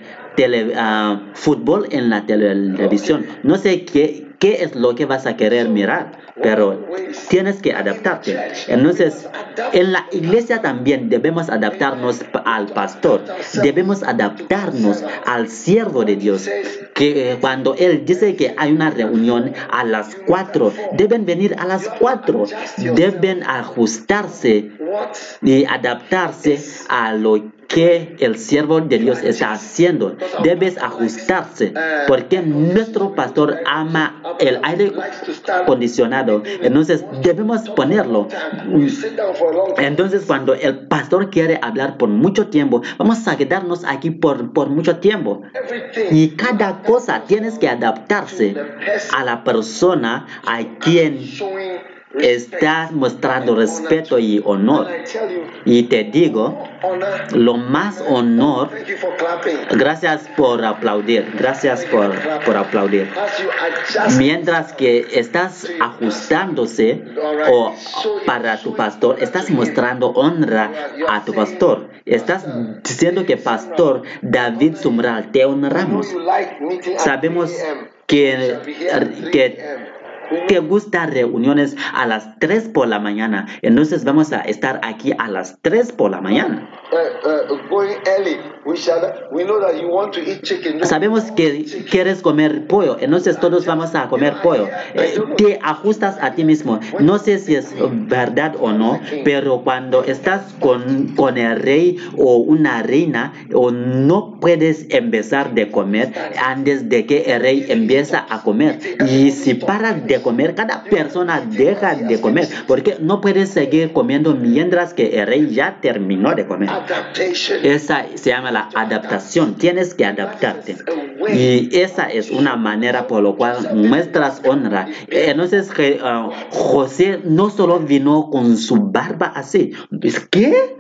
ah, fútbol en la televisión. No sé qué, qué es lo que vas a querer mirar, pero tienes que adaptarte. Entonces, en la iglesia también debemos adaptarnos al pastor, debemos adaptarnos al siervo de Dios. Que eh, cuando él dice que hay una reunión a las 4, deben venir a las 4, deben ajustarse y adaptarse a lo que el siervo de Dios está haciendo. Debes ajustarse porque nuestro pastor ama el aire acondicionado. Entonces debemos ponerlo. Entonces cuando el pastor quiere hablar por mucho tiempo, vamos a quedarnos aquí por, por mucho tiempo. Y cada cosa tienes que adaptarse a la persona a quien estás mostrando respeto y honor. Y te digo, lo más honor, gracias por aplaudir, gracias por, por aplaudir. Mientras que estás ajustándose o para tu pastor, estás mostrando honra a tu pastor. Estás diciendo que pastor David Sumral, te honramos. Sabemos 3 a.m. que, Shall be here at 3 que te gusta reuniones a las 3 por la mañana. Entonces vamos a estar aquí a las 3 por la mañana. chicken. No, Sabemos que quieres comer pollo, entonces todos vamos a comer pollo. Eh, te ajustas a ti mismo. No sé si es verdad o no, pero cuando estás con, con el rey o una reina, o no puedes empezar de comer antes de que el rey empieza a comer. Y si paras de comer, cada persona deja de comer, porque no puedes seguir comiendo mientras que el rey ya terminó de comer. Esa se llama la adaptación. Tienes que adaptarte. Y esa es una manera por lo cual muestras honra. Entonces, que, ah, José no solo vino con su barba así.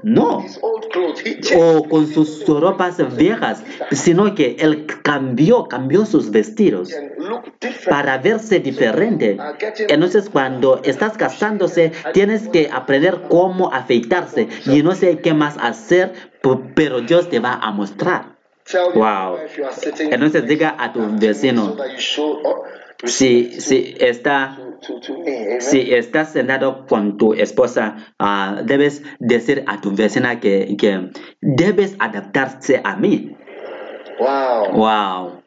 No. Clothes. He changed. O con sus ropas viejas, sino que él cambió, cambió sus vestidos para verse diferente. Entonces cuando estás casándose tienes que aprender cómo afeitarse y no sé qué más hacer, pero Dios te va a mostrar. Wow. Entonces diga a tu vecino, si, si, está, si estás sentado con tu esposa, ah, debes decir a tu vecina que, que debes adaptarse a mí. Wow. Wow.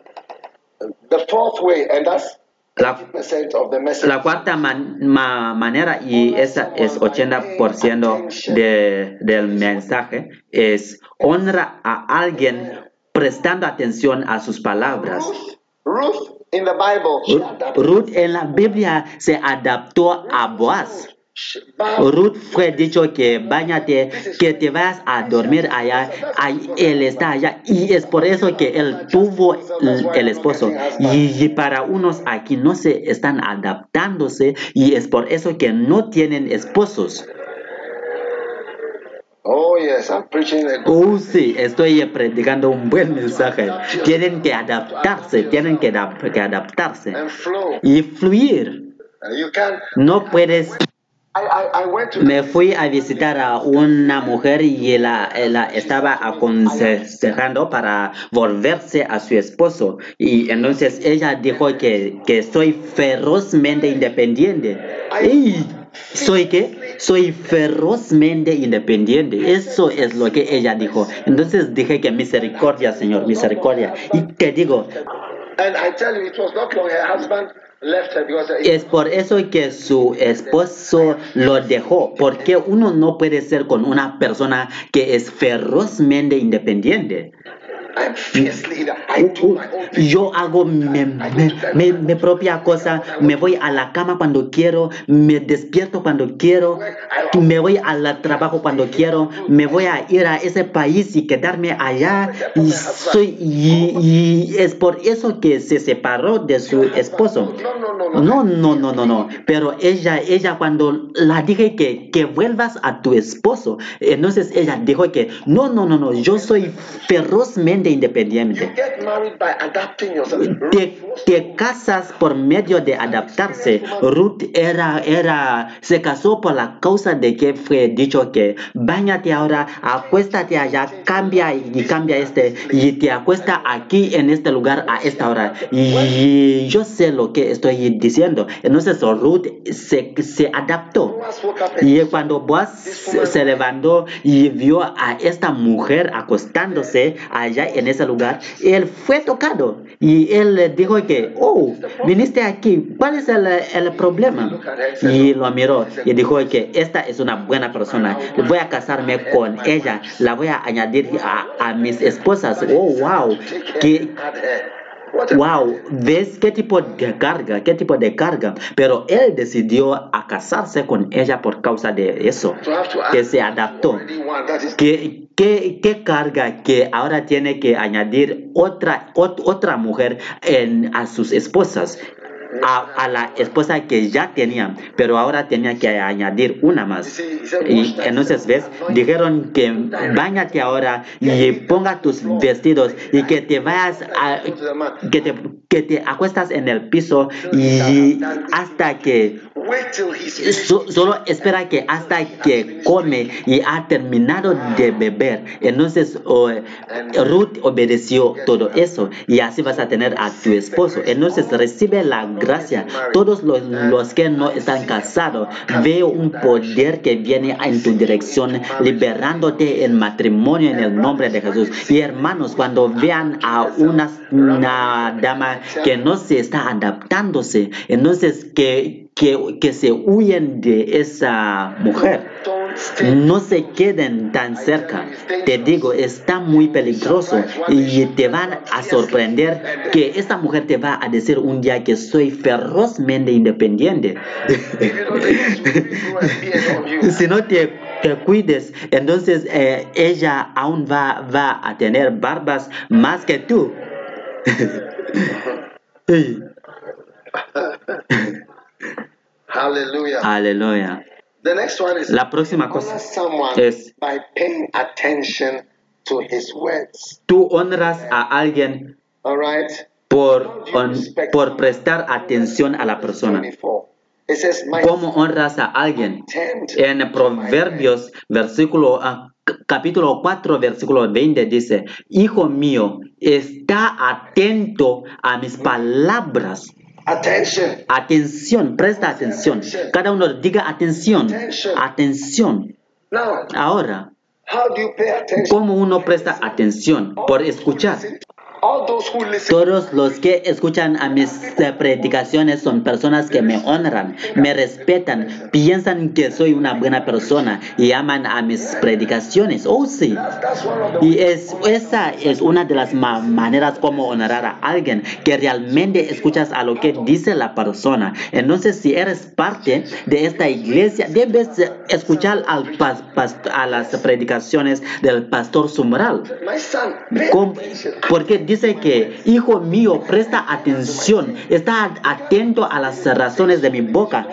The fourth way, and that's La, 80% of the message. La cuarta man- ma- manera, y esa es 80% de, del mensaje, es honra a alguien prestando atención a sus palabras. Ruth. Ruth en la Biblia se adaptó a Boaz. Ruth fue dicho que bañate, que te vas a dormir allá, ahí él está allá y es por eso que él tuvo el, esposo y, y para unos aquí no se están adaptándose y es por eso que no tienen esposos. Oh yes, I'm preaching a good. Oh sí, estoy predicando un buen mensaje. Tienen que adaptarse, tienen que, adap- que adaptarse y fluir. No puedes I, I, I went to. Me fui a visitar a una mujer y la, la estaba aconsejando para volverse a su esposo. Y entonces ella dijo que, que soy ferozmente independiente. ¿Soy qué? Soy ferozmente independiente. Eso es lo que ella dijo. Entonces dije que misericordia, Señor, misericordia. Y te digo, And I tell you, it was not long. Her husband Es por eso que su esposo lo dejó, porque uno no puede ser con una persona que es ferozmente independiente. Thing. Yo hago mi, mi- mi- mi propia cosa, me voy a la cama cuando quiero, me despierto cuando quiero, me voy al trabajo cuando quiero, me voy a ir a ese país y quedarme allá. Y, soy, y, y es por eso que se separó de su esposo. No, no, no, no. No, no, no, no, no. Pero ella, ella cuando la dije que, que vuelvas a tu esposo, entonces ella dijo que no, no, no, no, yo soy ferozmente You independiente. Te, te casas por medio de adaptarse. Ruth era, era, se casó por la causa de que fue dicho que bañate ahora, acuéstate allá, cambia y cambia este, y te acuesta aquí en este lugar a esta hora. Y yo sé lo que estoy diciendo. Entonces Ruth se, se adaptó. Y cuando Boaz se se levantó y vio a esta mujer acostándose allá en ese lugar, él fue tocado. Y él le dijo que, oh, viniste aquí, ¿cuál es el, el problema? Y lo miró y dijo que esta es una buena persona, voy a casarme con ella, la voy a añadir a, a mis esposas. Oh, wow, que, Wow, ¿ves qué tipo de carga? ¿Qué tipo de carga? Pero él decidió a casarse con ella por causa de eso, que se adaptó. ¿Qué, qué, qué carga que ahora tiene que añadir otra, ot- otra mujer en, a sus esposas? A, a la esposa que ya tenía, pero ahora tenía que añadir una más. Y entonces, ¿ves? Dijeron que bañate ahora y ponga tus vestidos y que te vayas a, que te, que te acuestas en el piso y hasta que Solo espera que hasta que come y ha terminado de beber. Entonces oh, Ruth obedeció todo eso y así vas a tener a tu esposo. Entonces recibe la gracia. Todos los, los que no están casados, veo un poder que viene en tu dirección, liberándote en matrimonio en el nombre de Jesús. Y hermanos, cuando vean a una, una dama que no se está adaptándose, entonces que, que, que se huyen de esa mujer. No se queden tan cerca. Te digo, está muy peligroso y te van a sorprender que esta mujer te va a decir un día que soy ferozmente independiente. Si no te, te cuides, entonces eh, ella aún va, va a tener barbas más que tú. Sí. Hallelujah. Aleluya. The next one is La próxima cosa someone es by paying attention to his words. tú honras a alguien All right. por, hon- por prestar atención a la persona. 24. It says, My ¿Cómo honras a alguien? En Proverbios, versículo, ah, capítulo 4, versículo 20 dice, Hijo mío, está atento a mis palabras. Attention. Atención, presta atención. Cada uno diga atención, atención. Ahora? ¿cómo uno presta atención? Por escuchar. Todos los que escuchan a mis predicaciones son personas que me honran, me respetan, piensan que soy una buena persona y aman a mis predicaciones. Oh, sí. Y es, esa es una de las ma- maneras como honrar a alguien, que realmente escuchas a lo que dice la persona. Entonces, si eres parte de esta iglesia, debes escuchar al pas- pas- a las predicaciones del pastor Sumral. Porque dice que, hijo mío, presta atención, está atento a las razones de mi boca.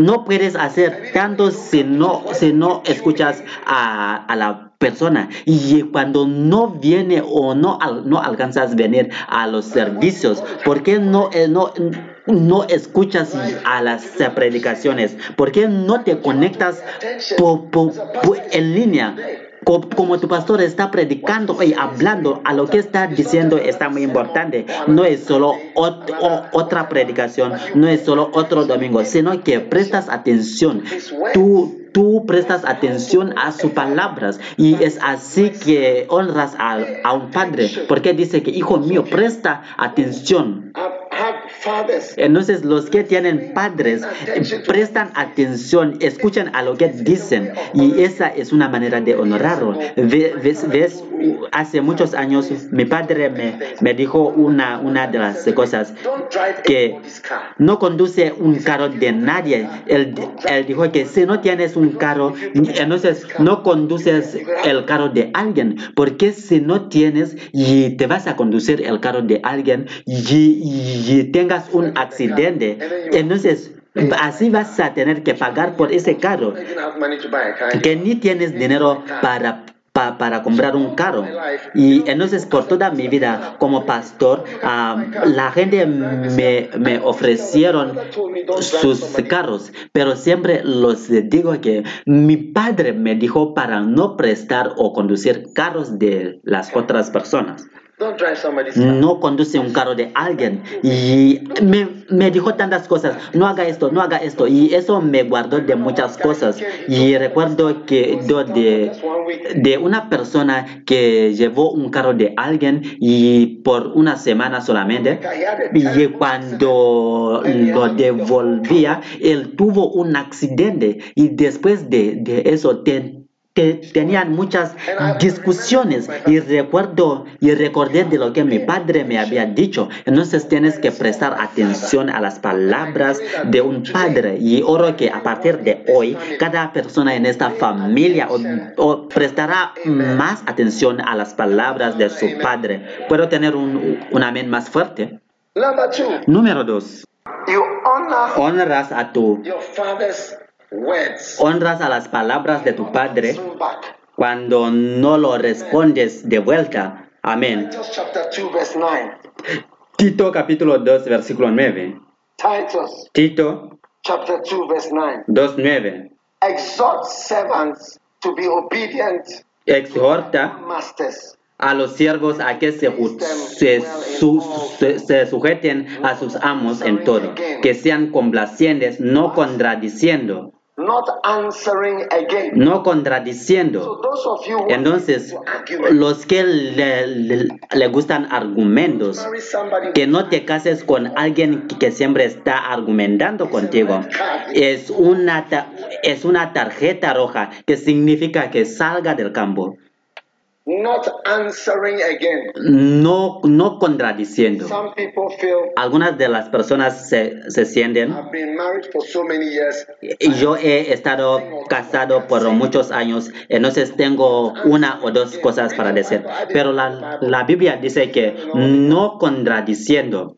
No puedes hacer tanto si no, si no escuchas a, a la persona. Y cuando no viene o no, no alcanzas a venir a los servicios, ¿por qué no, eh, no, no escuchas a las predicaciones? ¿Por qué no te conectas po- en línea? Co- como tu pastor está predicando y hablando a lo que está diciendo está muy importante. No es solo otra predicación, no es solo otro domingo, sino que prestas atención. Tú, prestas atención a sus palabras y es así que honras a un padre, porque dice que hijo mío, presta atención. Entonces los que tienen padres prestan atención, escuchan a lo que dicen y esa es una manera de honrarlo. Ve- ¿Ves? ves? Hace muchos años mi padre me, me dijo una, una de las cosas que no conduce un carro de nadie. Él, él dijo que si no tienes un carro, entonces no conduces el carro de alguien. Porque si no tienes y te vas a conducir el carro de alguien y, y tengas un accidente, entonces así vas a tener que pagar por ese carro. Que ni tienes dinero para pa- para comprar un carro. Y entonces por toda mi vida como pastor, la gente me, me ofrecieron sus carros, pero siempre los digo que mi padre me dijo para no prestar o conducir carros de las otras personas. No conduce un carro de alguien. Y me, dijo tantas cosas. No haga esto, no haga esto. Y eso me guardó de muchas cosas. Y recuerdo que de una persona que llevó un carro de alguien y por una semana solamente. Y cuando lo devolvía, él tuvo un accidente. Y después de, de eso, te- te- tenían muchas discusiones y recuerdo y recordé de lo que mi padre me había dicho. Entonces tienes que prestar atención a las palabras de un padre y oro que a partir de hoy cada persona en esta familia o, o prestará más atención a las palabras de su padre. ¿Puedo tener un, un amén más fuerte? Número dos, honras a tu. Honras a las palabras de tu padre cuando no lo respondes de vuelta. Amén. Titus chapter 2, verse 9. Tito capítulo 2, versículo 9. Titus Tito chapter 2, verse 9. 2, 9. Exhort servants to be obedient Exhorta masters. a los siervos a que se, se su- se- se sujeten a sus amos en todo, que sean complacientes, no contradiciendo, not answering again. no contradiciendo. those of you who Entonces, los que le, le- le gustan argumentos, que no te cases con alguien que siempre está argumentando contigo. Es una, es una tarjeta roja que significa que salga del campo. Not answering again. No, no contradiciendo. Some people feel Algunas de las personas se, se sienten, I've been married for so many years. yo he estado casado por muchos años, entonces tengo una o dos cosas para decir. Pero la, la Biblia dice que no contradiciendo,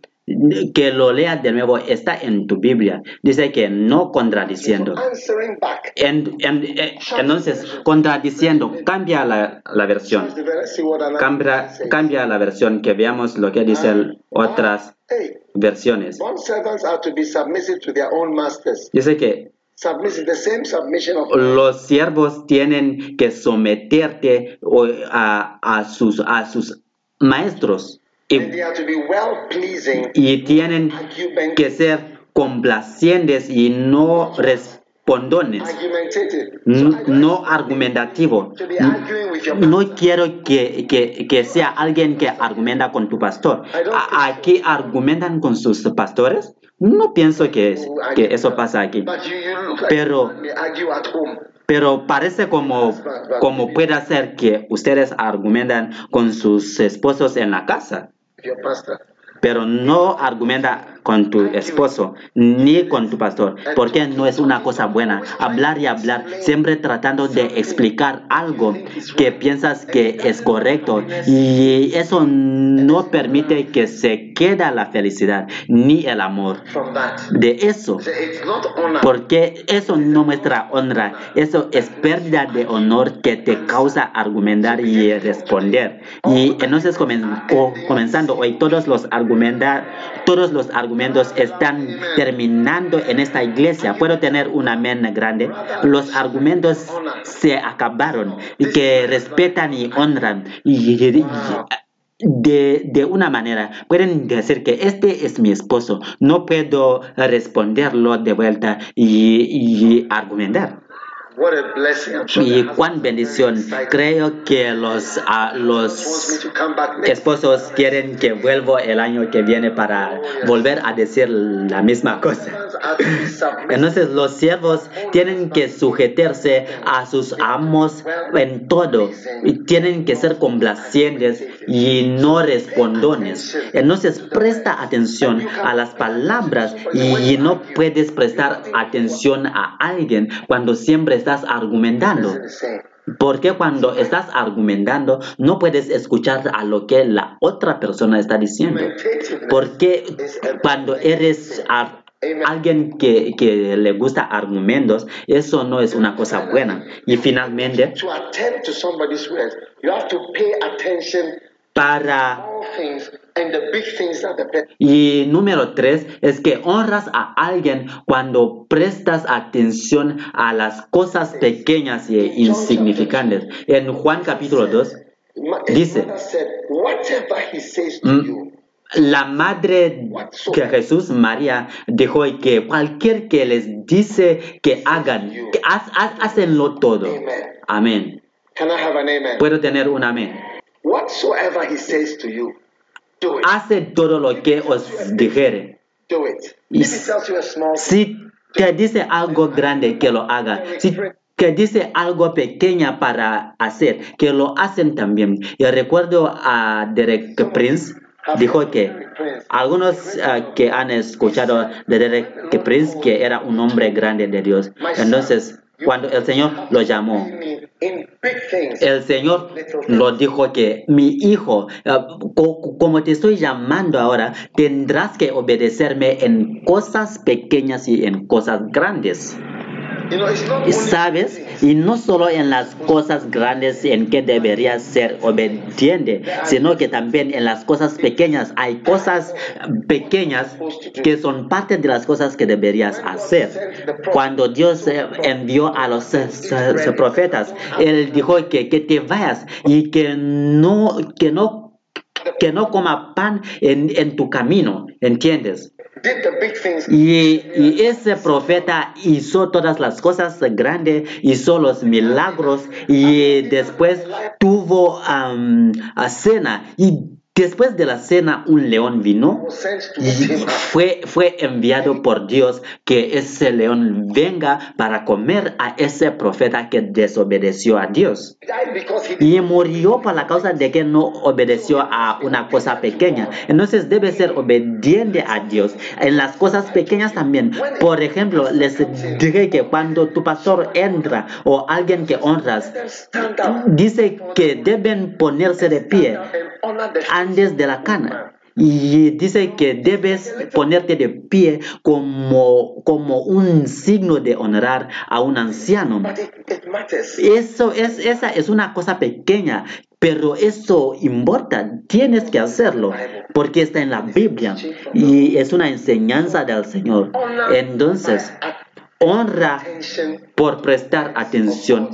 que lo leas de nuevo, está en tu Biblia. Dice que no contradiciendo. En- en- eh, entonces, contradiciendo, cambia la, la versión. Cambia, cambia la versión, que veamos lo que dicen otras Hey, versiones. bond servants are to be submissive to their own masters. Dice que Submissive, the same submission of los siervos tienen que someterte a, a sus, a sus maestros y, y tienen que ser complacientes y no respondones, no argumentativo. No quiero que, que, que sea alguien que argumenta con tu pastor. Aquí argumentan con sus pastores. No pienso que, que eso pasa aquí. Pero-. Pero parece como, como puede ser que ustedes argumentan con sus esposos en la casa. Pero no argumenta con tu esposo ni con tu pastor, porque no es una cosa buena. Hablar y hablar, siempre tratando de explicar algo que piensas que es correcto y eso no permite que se quede la felicidad ni el amor de eso. Porque eso no muestra honra, eso es pérdida de honor que te causa argumentar y responder. Y entonces comenzando hoy todos los argumentar, todos los argumentos están terminando en esta iglesia. Puedo tener un amén grande. Los argumentos se acabaron y que respetan y honran de, de una manera pueden decir que este es mi esposo, no puedo responderlo de vuelta y, y argumentar. Y cuán bendición. Creo que los, ah, los to come back next. esposos quieren que vuelva el año que viene para volver a decir la misma cosa. Entonces los siervos tienen que sujetarse a sus amos en todo y tienen que ser complacientes y no respondones. Entonces presta atención a las palabras y no puedes prestar atención a alguien cuando siempre estás argumentando. Porque cuando estás argumentando no puedes escuchar a lo que la otra persona está diciendo. Porque cuando eres alguien que, que le gusta argumentos, eso no es una cosa buena. Y finalmente, para... Y número tres es que honras a alguien cuando prestas atención a las cosas pequeñas e insignificantes. En Juan capítulo 2, Dice- Mm. La madre de Jesús, María, dijo que cualquier que les dice que hagan, que hacenlo todo. Amén. Puedo tener un amén. Whatsoever he says to you, do it. Hace todo lo que os dijere. Do it. Y Si te dice algo grande, que lo haga. Si te dice algo pequeña para hacer, que lo hacen también. Y recuerdo a Derek Prince, dijo que algunos ah, que han escuchado de Derek Prince, que era un hombre grande de Dios. Entonces, cuando el Señor lo llamó. El Señor lo dijo que mi hijo, eh, co- como te estoy llamando ahora, tendrás que obedecerme en cosas pequeñas y en cosas grandes. ¿Sabes? Y no solo en las cosas grandes en que deberías ser obediente, sino que también en las cosas pequeñas. Hay cosas pequeñas que son parte de las cosas que deberías hacer. Cuando Dios envió a los profetas, Él dijo que, que te vayas y que no, que no, que no coma pan en tu camino, ¿entiendes? Y, ese profeta hizo todas las cosas grandes, hizo los milagros y después tuvo am, a cena. Y después de la cena un león vino fue, fue enviado por Dios que ese león venga para comer a ese profeta que desobedeció a Dios. Y murió por la causa de que no obedeció a una cosa pequeña. Entonces debe ser obediente a Dios en las cosas pequeñas también. Por ejemplo, les dije que cuando tu pastor entra o alguien que honras, dice que deben ponerse de pie antes de la cana. Y dice que debes ponerte de pie como, como un signo de honrar a un anciano. Eso es, esa es una cosa pequeña, pero eso importa. Tienes que hacerlo porque está en la Biblia y es una enseñanza del Señor. Entonces, honra por prestar atención.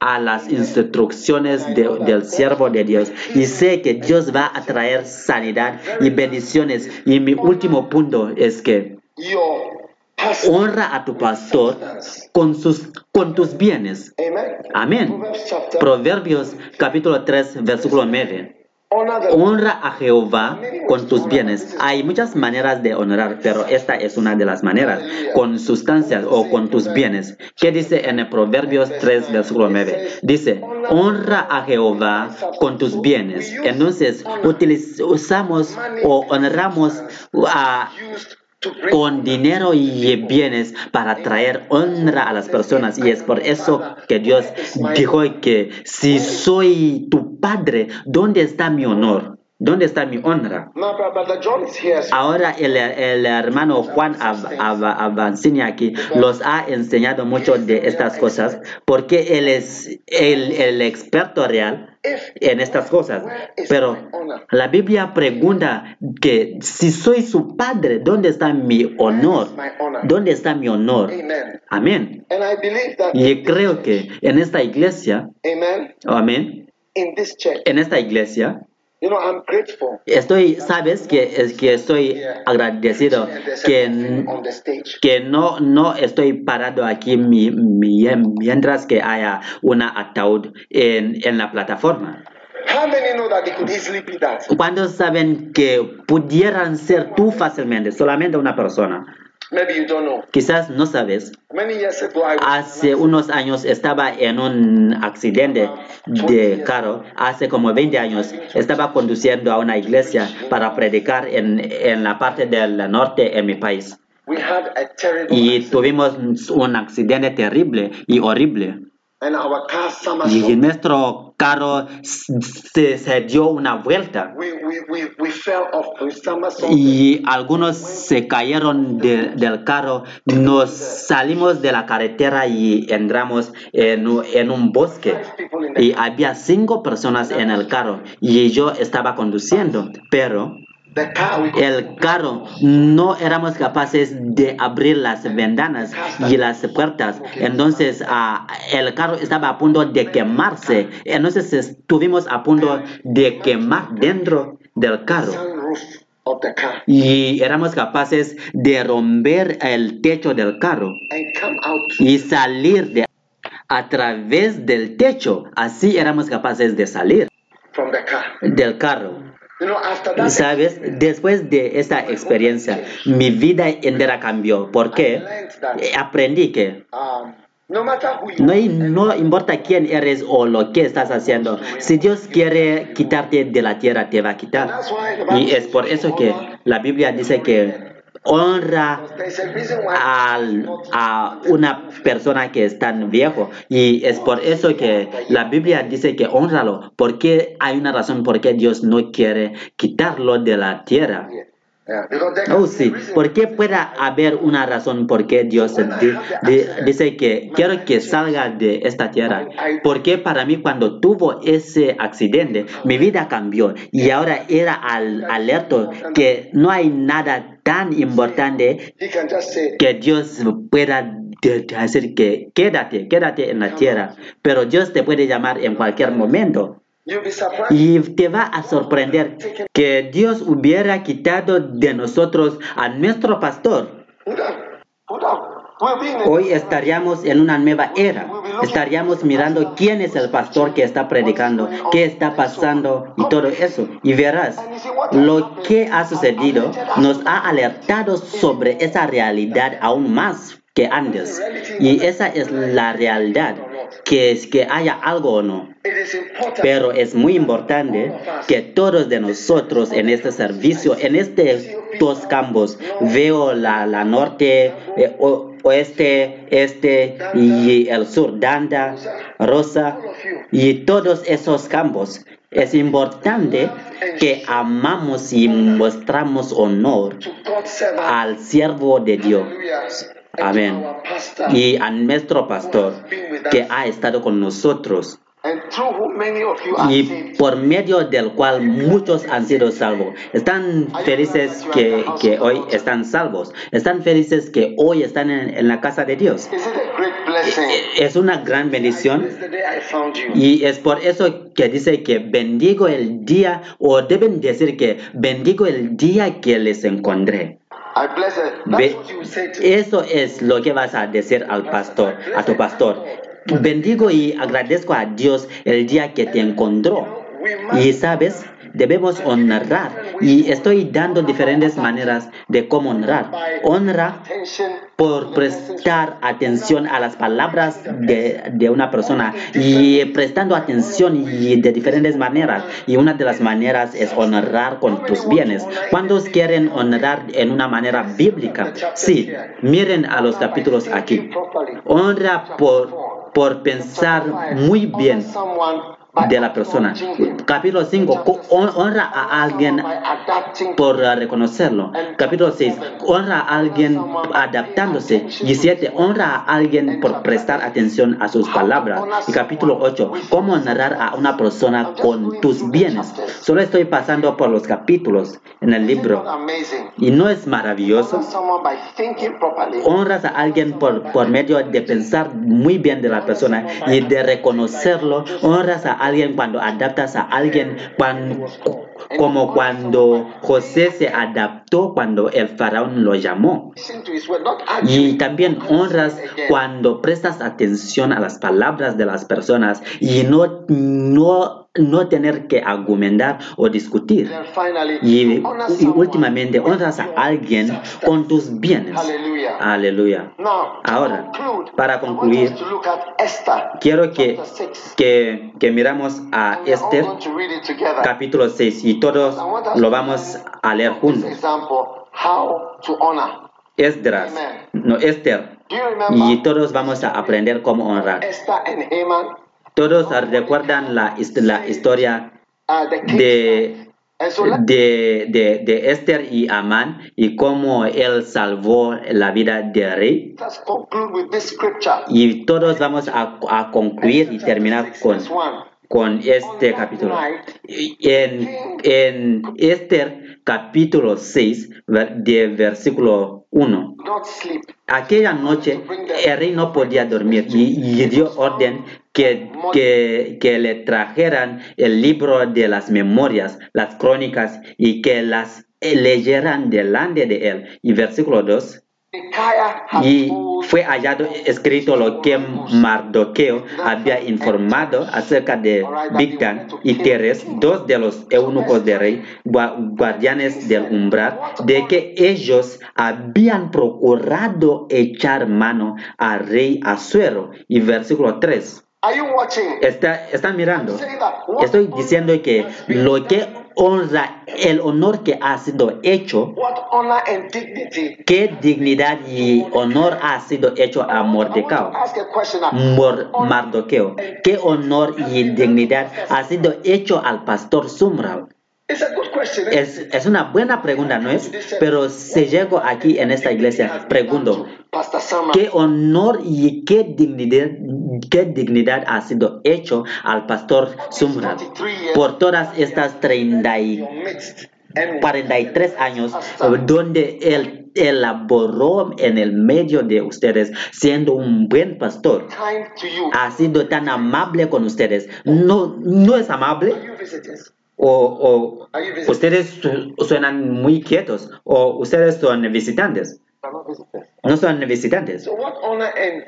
A las instrucciones de- del siervo de Dios y sé que Dios va a traer sanidad y bendiciones. Y mi último punto es que honra a tu pastor con, sus, con tus bienes. Amén. Proverbios capítulo 3, versículo 9. Honra a Jehová con tus bienes. Hay muchas maneras de honrar, pero esta es una de las maneras, con sustancias o con tus bienes. ¿Qué dice en el Proverbios 3, versículo 9? Dice, honra a Jehová con tus bienes. Entonces, utiliz- usamos o honramos a con dinero y bienes para traer honra a las personas y es por eso que Dios dijo que si soy tu padre, ¿dónde está mi honor? ¿Dónde está mi honra? Ahora el, el hermano Juan Avancini aquí los ha enseñado mucho de estas cosas porque él es el, experto real en estas cosas. Pero la Biblia pregunta que si soy su padre, ¿dónde está mi honor? ¿Dónde está mi honor? Amén. And I believe that Y creo que en esta iglesia, amén, en esta iglesia, you know, I'm grateful. estoy, sabes que, es que estoy agradecido que, que no, no estoy parado aquí mi- mi- mientras que haya una ataúd en, en la plataforma. How many know that it could easily be that? ¿Cuántos saben que pudieran ser tú fácilmente, solamente una persona? Maybe you don't know. Quizás no sabes. Many years ago, I was Hace unos años estaba en un accidente de carro. Hace como 20 años estaba conduciendo a una iglesia para predicar en, en la parte del norte en mi país. we had a terrible Y tuvimos un accidente terrible y horrible. And our car Y nuestro carro se, se dio una vuelta. We, we, we, we fell off. We somersaulted. y algunos se cayeron de- del carro. Nos salimos de la carretera y entramos en, en un bosque. Y había cinco personas en el carro y yo estaba conduciendo, pero El carro no éramos capaces de abrir las ventanas y las puertas. Entonces ah, el carro estaba a punto de quemarse. Entonces estuvimos a punto de quemar dentro del carro y éramos capaces de romper el techo del carro y salir de a través del techo. Así éramos capaces de salir del carro. Sabes, después de esta experiencia, mi vida entera cambió. ¿Por I qué? learned that Eh, Aprendí que um, no no, importa quién eres o lo que estás haciendo, si Dios quiere quitarte de la tierra, te va a quitar. Y es por eso que la Biblia dice que honra al- a una persona que es tan viejo. Y es por eso que la Biblia dice que honralo porque hay una razón por qué Dios no quiere quitarlo de la tierra Oh sí, porque pueda haber una razón por qué Dios di- di- dice que quiero que salga de esta tierra. Porque para mí cuando tuvo ese accidente, mi vida cambió y ahora era al, alerto que no hay nada tan importante que Dios pueda de- de decir que quédate, quédate en la tierra. Pero Dios te puede llamar en cualquier momento. Y te va a sorprender que Dios hubiera quitado de nosotros a nuestro pastor. Hoy estaríamos en una nueva era. Estaríamos mirando quién es el pastor que está predicando, qué está pasando y todo eso. Y verás, lo que ha sucedido nos ha alertado sobre esa realidad aún más que antes. Y esa es la realidad, que es que haya algo o no. Pero es muy importante que todos de nosotros en este servicio, en estos dos campos, veo la, la norte, eh, oeste, este y el sur, Danda, Rosa, y todos esos campos. Es importante que amamos y mostramos honor al siervo de Dios. Amén. Y a nuestro pastor que ha estado con nosotros y por medio del cual muchos han sido salvos. Están felices que, que hoy están salvos. Están felices que hoy están en, en la casa de Dios. Great blessing? Es una gran bendición y es por eso que dice que bendigo el día o deben decir que bendigo el día que les encontré. Ve- Eso es lo que vas a decir al pastor, a tu pastor. Bendigo y agradezco a Dios el día que te encontró. Y sabes, debemos honrar. Y estoy dando diferentes maneras de cómo honrar. Honra por prestar atención a las palabras de, de una persona y prestando atención y de diferentes maneras. Y una de las maneras es honrar con tus bienes. ¿Cuántos quieren honrar en una manera bíblica? Sí, miren a los capítulos aquí. Honra por, por pensar muy bien de la persona. Capítulo 5, honra a alguien por uh, reconocerlo. Capítulo 6, honra a alguien adaptándose. Y 7, honra a alguien por prestar atención a sus palabras. Y capítulo 8, cómo honrar a una persona con tus bienes. Solo estoy pasando por los capítulos en el libro. Y no es maravilloso. Honras a alguien por, por medio de pensar muy bien de la persona y de reconocerlo. Honras a alguien cuando adaptas a alguien cuando, como cuando José se adaptó cuando el faraón lo llamó. Y también honras cuando prestas atención a las palabras de las personas y no, no, no tener que argumentar o discutir. Y, y últimamente honras a alguien con tus bienes. Aleluya. Ahora, para concluir, quiero que, chapter 6. que, que miramos a Esther capítulo 6 y todos lo vamos a leer juntos. example, how to honor. Esdras, no, Esther. Y todos vamos a aprender cómo honrar. Todos recuerdan la, la historia king. de, de, de, de Esther y Amán y cómo él salvó la vida del rey. Y todos vamos a, a concluir y terminar con, Verse 1. con este capítulo. En, en Esther capítulo 6, ver- de versículo 1. Not sleep. Aquella noche el rey no podía dormir y, y dio orden que, que, que le trajeran el libro de las memorias, las crónicas y que las leyeran delante de él. Y versículo 2. Y fue hallado escrito lo que Mardoqueo había informado acerca de Bigtan y Teres, dos de los eunucos del rey, gua- guardianes del umbral, de que ellos habían procurado echar mano al rey Asuero. Y versículo 3. Are you watching? Está, están mirando. Estoy diciendo que lo que honra, el honor que ha sido hecho, what honor and dignity. qué dignidad y honor ha sido hecho a I want to Mordecao. ask a question now. Mor- Mardoqueo, qué honor y dignidad ha sido hecho al pastor Sumral. It's a good question. isn't Es, es una buena pregunta, ¿no es? Pero si llego aquí en esta iglesia, pregunto. ¿qué honor y qué dignidad, qué dignidad ha sido hecho al pastor Sumral por todas estas 30 y your midst and 43 años donde él elaboró en el medio de ustedes siendo un buen pastor? Ha sido tan amable con ustedes. ¿No, no es amable? O, o ustedes su- suenan muy quietos o ustedes son visitantes. No son visitantes.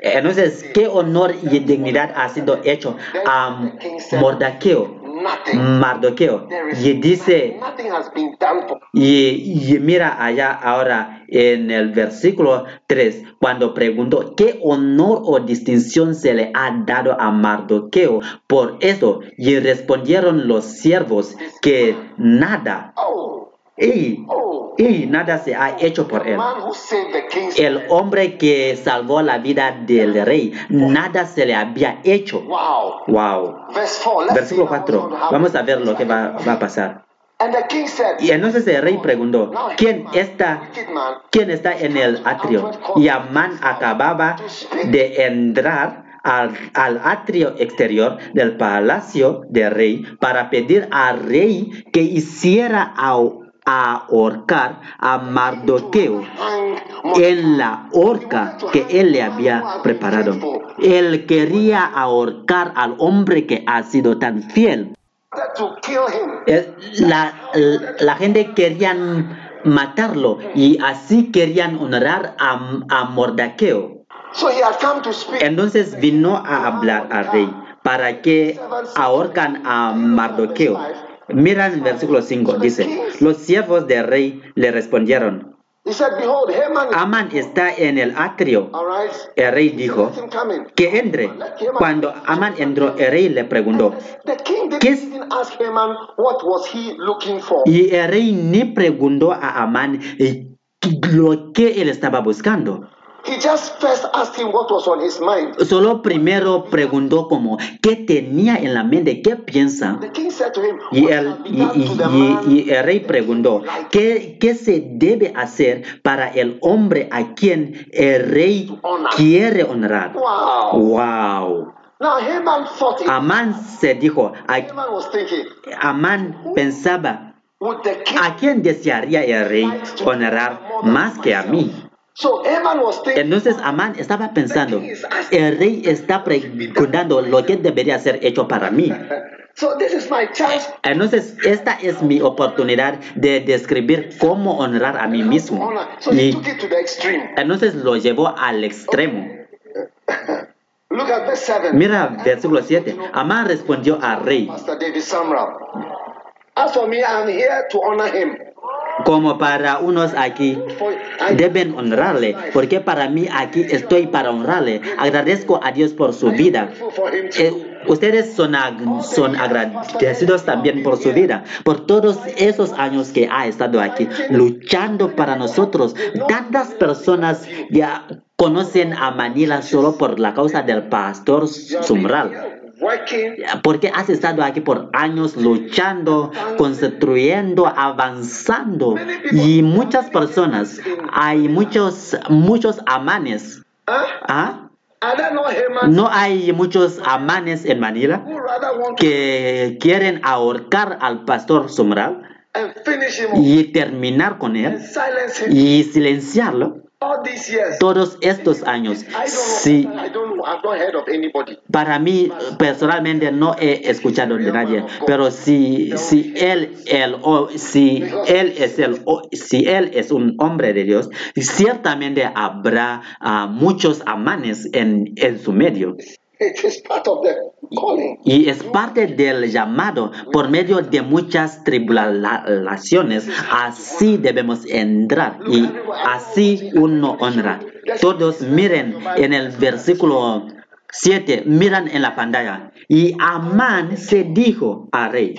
Entonces, ¿qué honor y dignidad ha sido hecho a Mordaqueo. Mardoqueo? Y dice, y, y mira allá ahora en el versículo 3, cuando preguntó, ¿qué honor o distinción se le ha dado a Mardoqueo por esto? Y respondieron los siervos que nada, oh y, y nada se ha hecho por él. El hombre que salvó la vida del rey, nada se le había hecho. wow Wow. verse 4 let's see Versículo now what's 4. going to happen. Vamos a ver lo que va, va a pasar. Y entonces el rey preguntó, ¿quién está, quién está en el atrio? Y Amán acababa de entrar al, al atrio exterior del palacio del rey para pedir al rey que hiciera au- ahorcar a Mardoqueo en la horca que él le había preparado. Él quería ahorcar al hombre que ha sido tan fiel. Eh, La, la gente querían matarlo y así querían honrar a, a Mordaqueo. Entonces vino a hablar al rey para que ahorcan a Mardoqueo. Mira en el versículo 5, dice, los siervos del rey le respondieron, he said behold Haman is Amán está en el atrio. all right El rey dijo, que entre. Cuando Amán entró, el rey le preguntó, the king didn't ¿Qué es- even ask Haman what was he looking for y el rey ni preguntó a Amán eh, lo que él estaba buscando. He just first asked him what was on his mind Solo primero preguntó como, ¿qué tenía en la mente? ¿Qué piensa? the king said to him Y el, y, y- y- el rey preguntó, ¿qué, ¿qué se debe hacer para el hombre a quien el rey quiere honrar? wow ¡Wow! now Haman thought it Amán se dijo, a- Haman was thinking Amán pensaba, ¿A quién desearía el rey honrar más que a mí? Entonces Amán estaba pensando, el rey está preguntando lo que debería ser hecho para mí. so this is my chance Entonces esta es mi oportunidad de describir cómo honrar a mí mismo. Y took it to the extreme entonces lo llevó al extremo. look at verse 7 Mira versículo 7. Amán respondió al rey, Como para unos aquí deben honrarle, porque para mí aquí estoy para honrarle. Agradezco a Dios por su vida. Eh, ustedes son, ag- son agradecidos también por su vida, por todos esos años que ha estado aquí luchando para nosotros. Tantas personas ya conocen a Manila solo por la causa del pastor Sumral. Porque has estado aquí por años luchando, construyendo, avanzando. Y muchas personas, hay muchos, muchos amanes. ¿Ah? There no hay muchos amanes en Manila que quieren ahorcar al pastor Sumral y terminar con él y silenciarlo todos estos años. Sí, para mí personalmente no he escuchado de nadie, pero si, si él, él o si él es el, o- si él es un hombre de Dios, ciertamente habrá ah, muchos amanes en, en su medio. Y es parte del llamado por medio de muchas tribulaciones. Así debemos entrar y así uno honra. Todos miren en el versículo 7, miran en la pantalla. Y Amán se dijo al rey,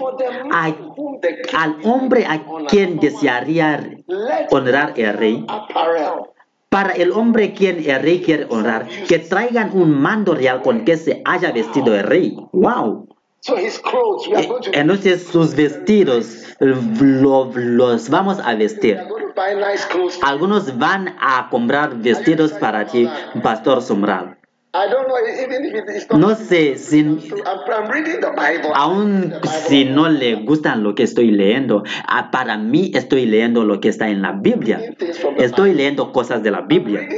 a- al hombre a quien desearía honrar el rey, para el hombre quien el rey quiere honrar, que traigan un mando real con que se haya vestido el rey. ¡Wow! Are Eh, Entonces sus vestidos eh, lo- los vamos a vestir. Algunos van a comprar vestidos para ti, Pastor Sombral. I don't know, even if it is not. No sé si I'm, I'm reading the Bible. aún si no le gustan lo que estoy leyendo, ah, para mí estoy leyendo lo que está en la Biblia. Estoy leyendo cosas de la Biblia.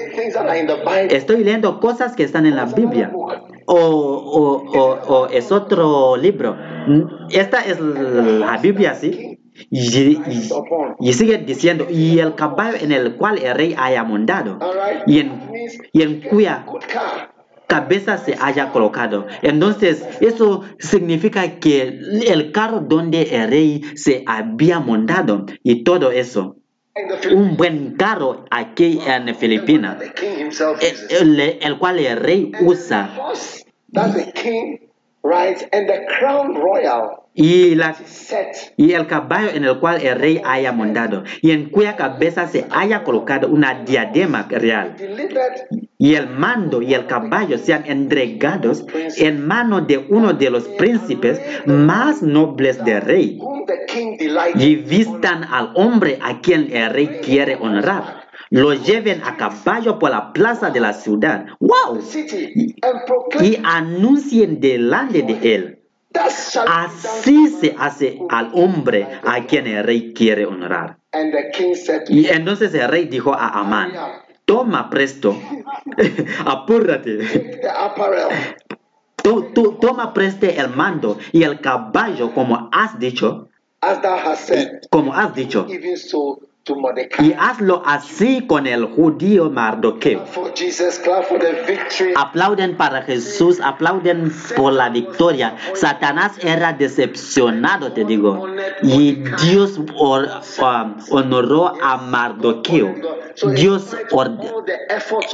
Estoy leyendo cosas que están en la Biblia. O, o, o, o es otro libro. Esta es la Biblia, ¿sí? Y, y- y sigue diciendo, y el caballo en el cual el rey haya montado, y en, y en cuya. Cabeza se haya colocado. Entonces, eso significa que el carro donde el rey se había montado y todo eso, un buen carro aquí en Filipinas, himself eh, el, el cual el rey usa. Y, y el caballo en el cual el rey haya montado, y en cuya cabeza se haya colocado una diadema real. y el mando y el caballo sean entregados en mano de uno de los príncipes más nobles del rey y vistan al hombre a quien el rey quiere honrar. Lo lleven a caballo por la plaza de la ciudad. ¡Wow! Y anuncien delante de él. Así se hace al hombre a quien el rey quiere honrar. Y entonces el rey dijo a Amán, toma presto, apúrate. Tú, tú toma preste el mando y el caballo, como has dicho, como has dicho, y hazlo así con el judío Mardoqueo. For Jesus, clap for the victory. Aplauden para Jesús, aplauden por la victoria. Satanás era decepcionado, te digo. Y Dios or- um, honoró a Mardoqueo. Dios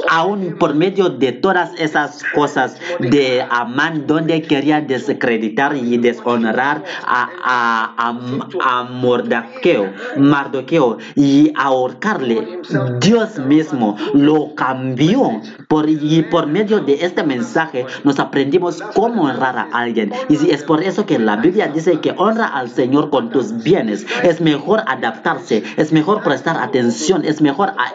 aún por medio de todas esas cosas de Amán, donde quería desacreditar y deshonrar a, a, a, a Mordoqueo, Mardoqueo y ahorcarle, Dios mismo lo cambió. Por, y por medio de este mensaje nos aprendimos cómo honrar a alguien. Y es por eso que la Biblia dice que honra al Señor con tus bienes. Es mejor adaptarse, es mejor prestar atención, es mejor a-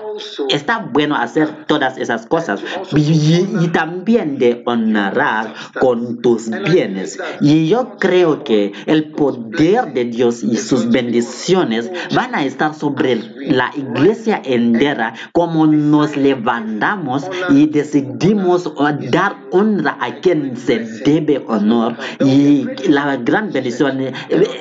está bueno hacer todas esas cosas y, y también de honrar con tus bienes. Y yo creo que el poder de Dios y sus bendiciones van a estar sobre la iglesia entera como nos levantamos y decidimos dar honra a quien se debe honor. Y la gran bendición eh,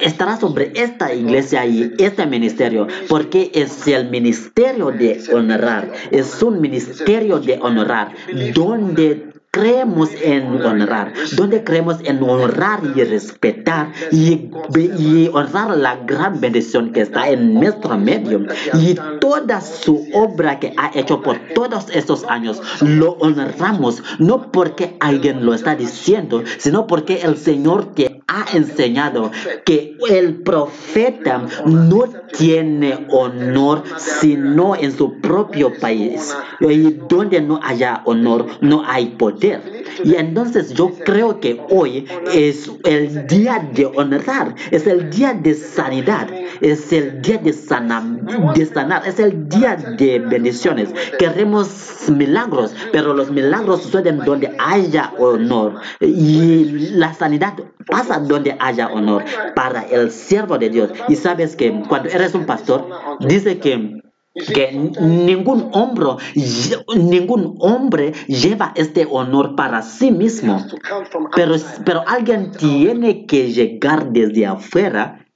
estará sobre esta iglesia y este ministerio porque es el ministerio de honrar es un ministerio de honrar donde creemos en honrar, donde creemos en honrar y respetar y, y honrar la gran bendición que está en nuestro medio. Y toda su obra que ha hecho por todos estos años lo honramos no porque alguien lo está diciendo sino porque el Señor te ha enseñado que el profeta no tiene honor sino en su propio país. Y donde no haya honor no hay poder y entonces yo creo que hoy es el día de honrar, es el día de sanidad, es el día de sanar, de sanar, es el día de bendiciones. Queremos milagros, pero los milagros suceden donde haya honor y la sanidad pasa donde haya honor para el siervo de Dios. Y sabes que cuando eres un pastor, dice que que ningún hombre, ningún hombre lleva este honor para sí mismo. Pero, pero alguien tiene que llegar desde afuera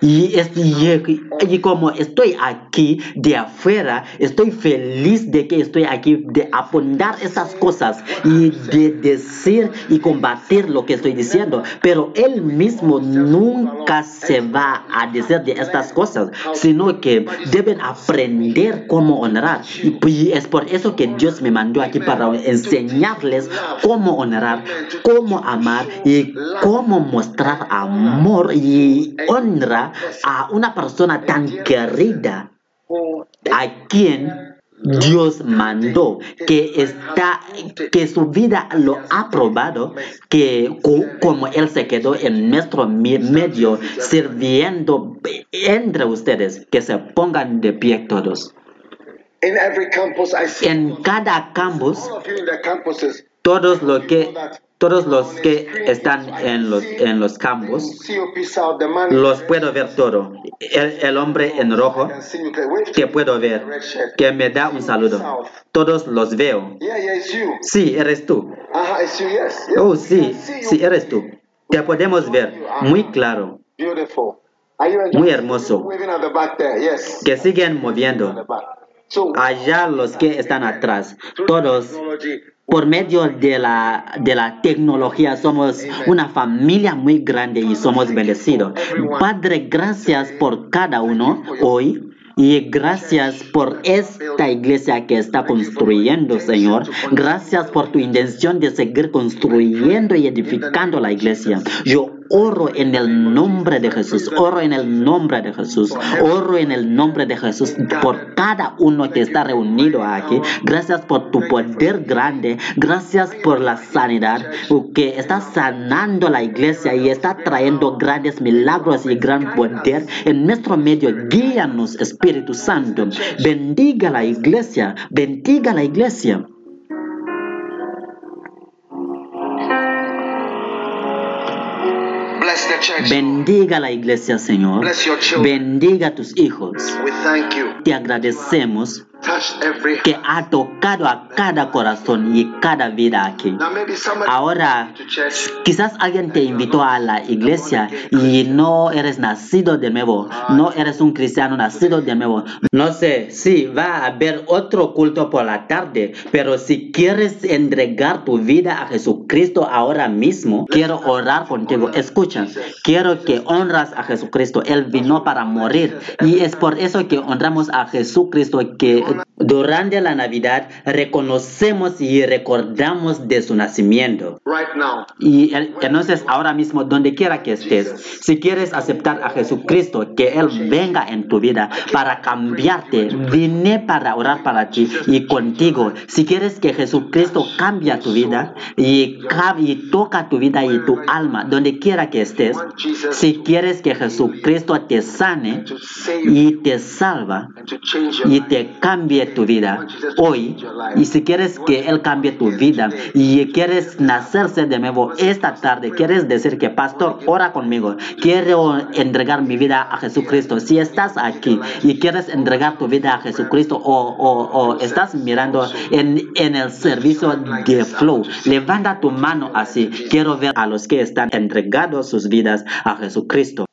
Y, es- y- y como estoy aquí de afuera, estoy feliz de que estoy aquí, de apuntar estas cosas y de decir y combatir lo que estoy diciendo. Pero él mismo nunca se va a decir de estas cosas, sino que deben aprender cómo honrar. Y, y es por eso que Dios me mandó aquí para enseñarles cómo honrar, cómo amar y cómo mostrar amor y honra a una persona tan querida a quien Dios mandó, que está, que su vida lo ha probado, que co- como Él se quedó en nuestro medio sirviendo entre ustedes, que se pongan de pie todos. En cada campus, todos los que, todos los que están en los, en los man los puedo ver todo. El, el hombre en rojo, que puedo ver, que me da un saludo. Todos los veo. Sí, eres tú. Oh, sí, sí, eres tú. Te podemos ver muy claro, muy hermoso. Que siguen moviendo. Allá los que están atrás, todos por medio de la, de la tecnología somos una familia muy grande y somos bendecidos. Padre, gracias por cada uno hoy. Y gracias por esta iglesia que está construyendo, Señor. Gracias por tu intención de seguir construyendo y edificando la iglesia. Yo oro en el nombre de Jesús, oro en el nombre de Jesús, oro en el nombre de Jesús por cada uno que está reunido aquí. Gracias por tu poder grande, gracias por la sanidad que está sanando la iglesia y está trayendo grandes milagros y gran poder en nuestro medio. Guíanos, Espíritu Santo. Bendiga la iglesia, bendiga la iglesia. Bendiga la iglesia, Señor. Bendiga a tus hijos. Te agradecemos que ha tocado a cada corazón y cada vida aquí. Ahora, quizás alguien te invitó a la iglesia y no eres nacido de nuevo, no eres un cristiano nacido de nuevo. No sé, sí, va a haber otro culto por la tarde, pero si quieres entregar tu vida a Jesucristo ahora mismo, quiero orar contigo. Escucha, quiero que honras a Jesucristo. Él vino para morir y es por eso que honramos a Jesucristo que durante la Navidad reconocemos y recordamos de su nacimiento. Right now. Y el- entonces ahora mismo, donde quiera que estés, si quieres aceptar a Jesucristo, que Él venga en tu vida para cambiarte, vine para orar para ti y contigo. Si quieres que Jesucristo cambie tu vida y, y toca tu vida y tu alma, donde quiera que estés, si quieres que Jesucristo te sane y te salva, y te cambie tu vida hoy. Y si quieres que Él cambie tu vida y quieres nacerse de nuevo esta tarde, quieres decir que, pastor, ora conmigo. Quiero entregar mi vida a Jesucristo. Si estás aquí y quieres entregar tu vida a Jesucristo o, o- o estás mirando en, en el servicio de Flow, levanta tu mano así. Quiero ver a los que están entregados sus vidas a Jesucristo.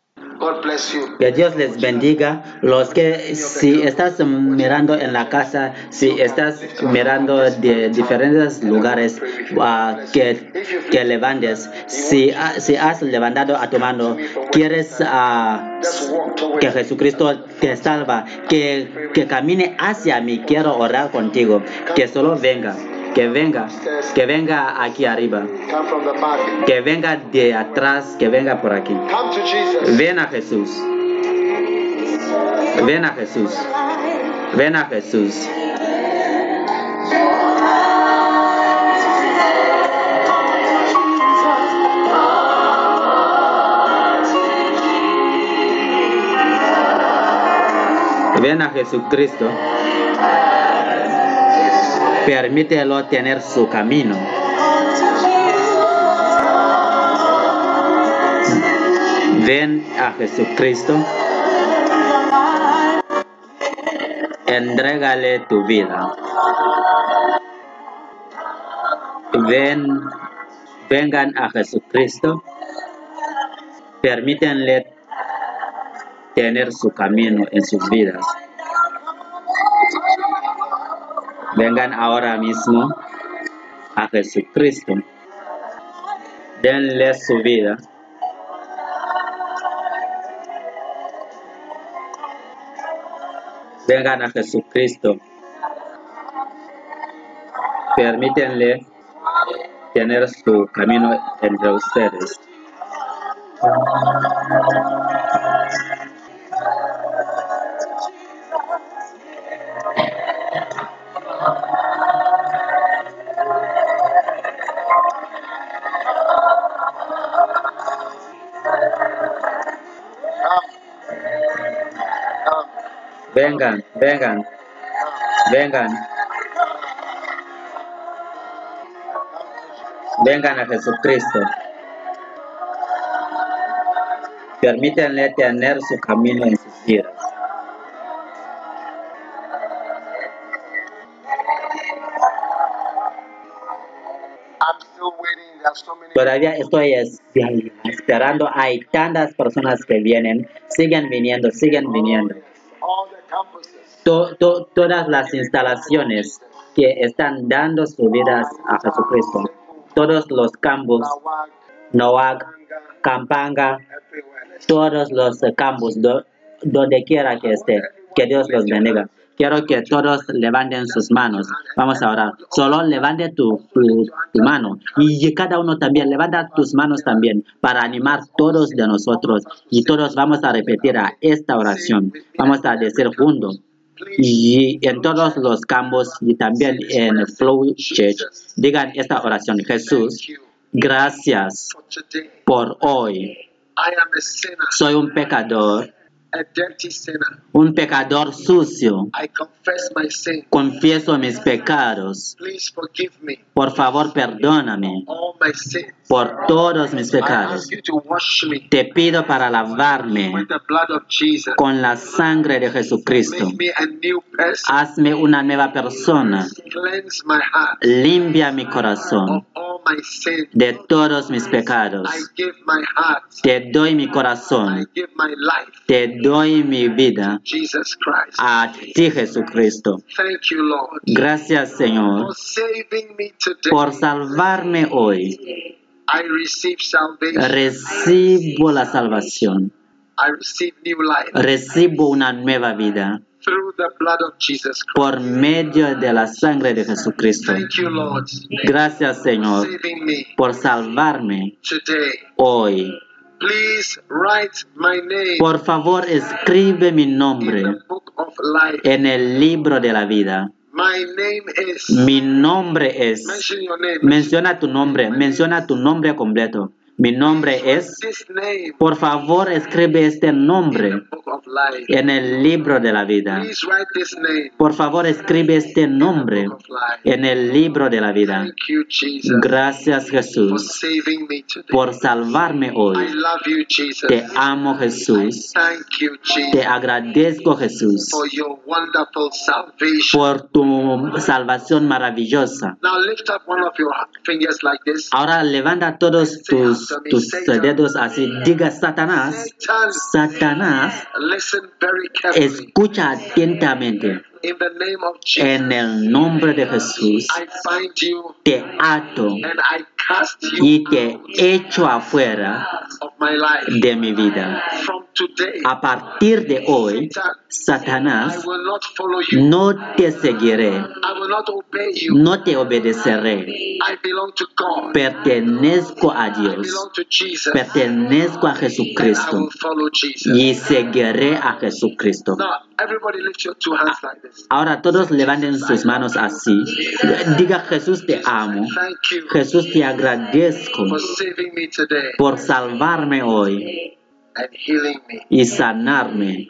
Que Dios les bendiga. Los que si estás mirando en la casa, si estás mirando de diferentes lugares, ah, que, levantes. Si, ha- si has levantado a tu mano, quieres ah, que Jesucristo te salva, que camine hacia mí. Quiero orar contigo. Que solo venga, que venga, que venga aquí arriba, que venga de atrás, que venga por aquí. Ven a Jesús. Ven a Jesús. Ven a Jesús. Ven a Jesucristo. Permítelo tener su camino. Ven a Jesucristo. Entrégale tu vida. Ven, vengan a Jesucristo. Permítanle tener su camino en sus vidas. Vengan ahora mismo a Jesucristo. Denle su vida. Vengan a Jesucristo. Permítanle tener su camino entre ustedes. Vengan, vengan, vengan. Vengan a Jesucristo. Permítanle tener su camino en sus vidas. Todavía estoy es- esperando. Hay tantas personas que vienen. Siguen viniendo, siguen viniendo. Todas las instalaciones que están dando sus vidas a Jesucristo. Todos los Noac, Kanga, Campanga, todos los campus, do- donde quiera que esté. Que Dios los bendiga. Quiero que todos levanten sus manos. Vamos a orar. Solo levante tu, tu, tu mano. Y cada uno también, levanta tus manos también para animar todos de nosotros. Y todos vamos a repetir a esta oración. Vamos a decir juntos. Y en todos los campos y también en Flow Church, digan esta oración. Jesús, gracias por hoy. Soy un pecador, a dirty sinner. un pecador sucio. I confess my sin. Confieso mis pecados. Please forgive me Por favor, perdóname all my sins. por todos mis I pecados. ask you to wash me Te pido para lavarme with the blood of Jesus. con la sangre de Jesucristo. Make me a new person. Hazme una nueva persona. Cleanse my heart Limpia mi of corazón all my sins. de todos mis pecados. I give my heart. Te doy mi I corazón. give my life. Te doy mi vida a ti, Jesucristo. Thank you, Lord, Gracias, Señor, por salvarme hoy. Recibo la salvación. Recibo una nueva vida por medio de la sangre de Jesucristo. Gracias, Señor, por salvarme hoy. Please write my name Por favor, escribe mi in nombre the book of life. en el libro de la vida. My name is. Mi nombre es... Mention your name. Menciona tu nombre, menciona tu nombre completo. Mi nombre es... Por favor, escribe este nombre en el libro de la vida. Por favor, escribe este nombre en el libro de la vida. Gracias Jesús por salvarme hoy. Te amo Jesús. Te agradezco Jesús por tu salvación maravillosa. Ahora levanta todos tus, tus dedos así. Diga Satanás. Satan, Satanás, escucha atentamente. En el nombre de Jesús, I find you te ato y te echo afuera de mi vida. A partir de hoy, Satanás, no te seguiré, no te obedeceré. Pertenezco a Dios, pertenezco a Jesucristo y seguiré a Jesucristo. Ahora todos levanten sus manos así. Diga Jesús te amo. Jesús te agradezco today por salvarme hoy y sanarme.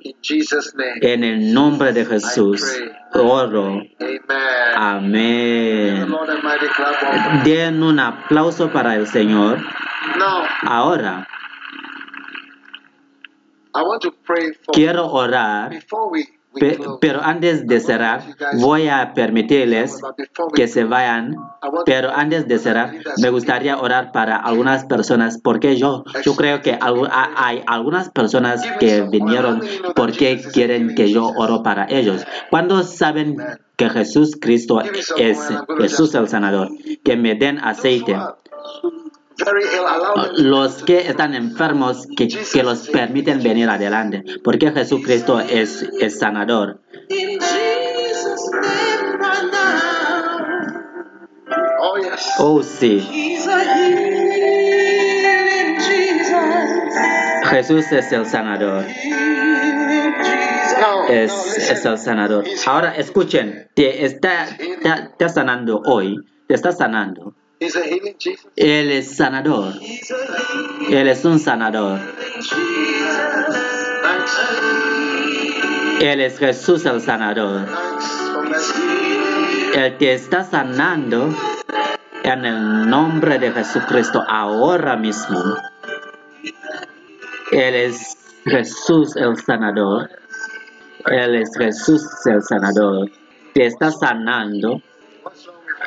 En el nombre de Jesús, oro. Amén. Den un aplauso para el Señor. Ahora quiero orar Pe- pero antes de cerrar, voy a permitirles que se vayan. Pero antes de cerrar, me gustaría orar para algunas personas, porque yo, yo creo que hay algunas personas que vinieron porque quieren que yo oro para ellos. Cuando saben que Jesús Cristo es Jesús el sanador, que me den aceite. Them Los que están enfermos, que, que los permiten venir adelante, porque Jesucristo es, es sanador. Oh. Oh, sí. Jesús es el sanador. Es, es el sanador. Ahora escuchen, te está, te, te sanando hoy, te está sanando. Él es sanador, Él es un sanador. Él es Jesús el sanador. Él te está sanando en el nombre de Jesucristo ahora mismo. Él es Jesús el sanador. Él es Jesús el sanador. Te está sanando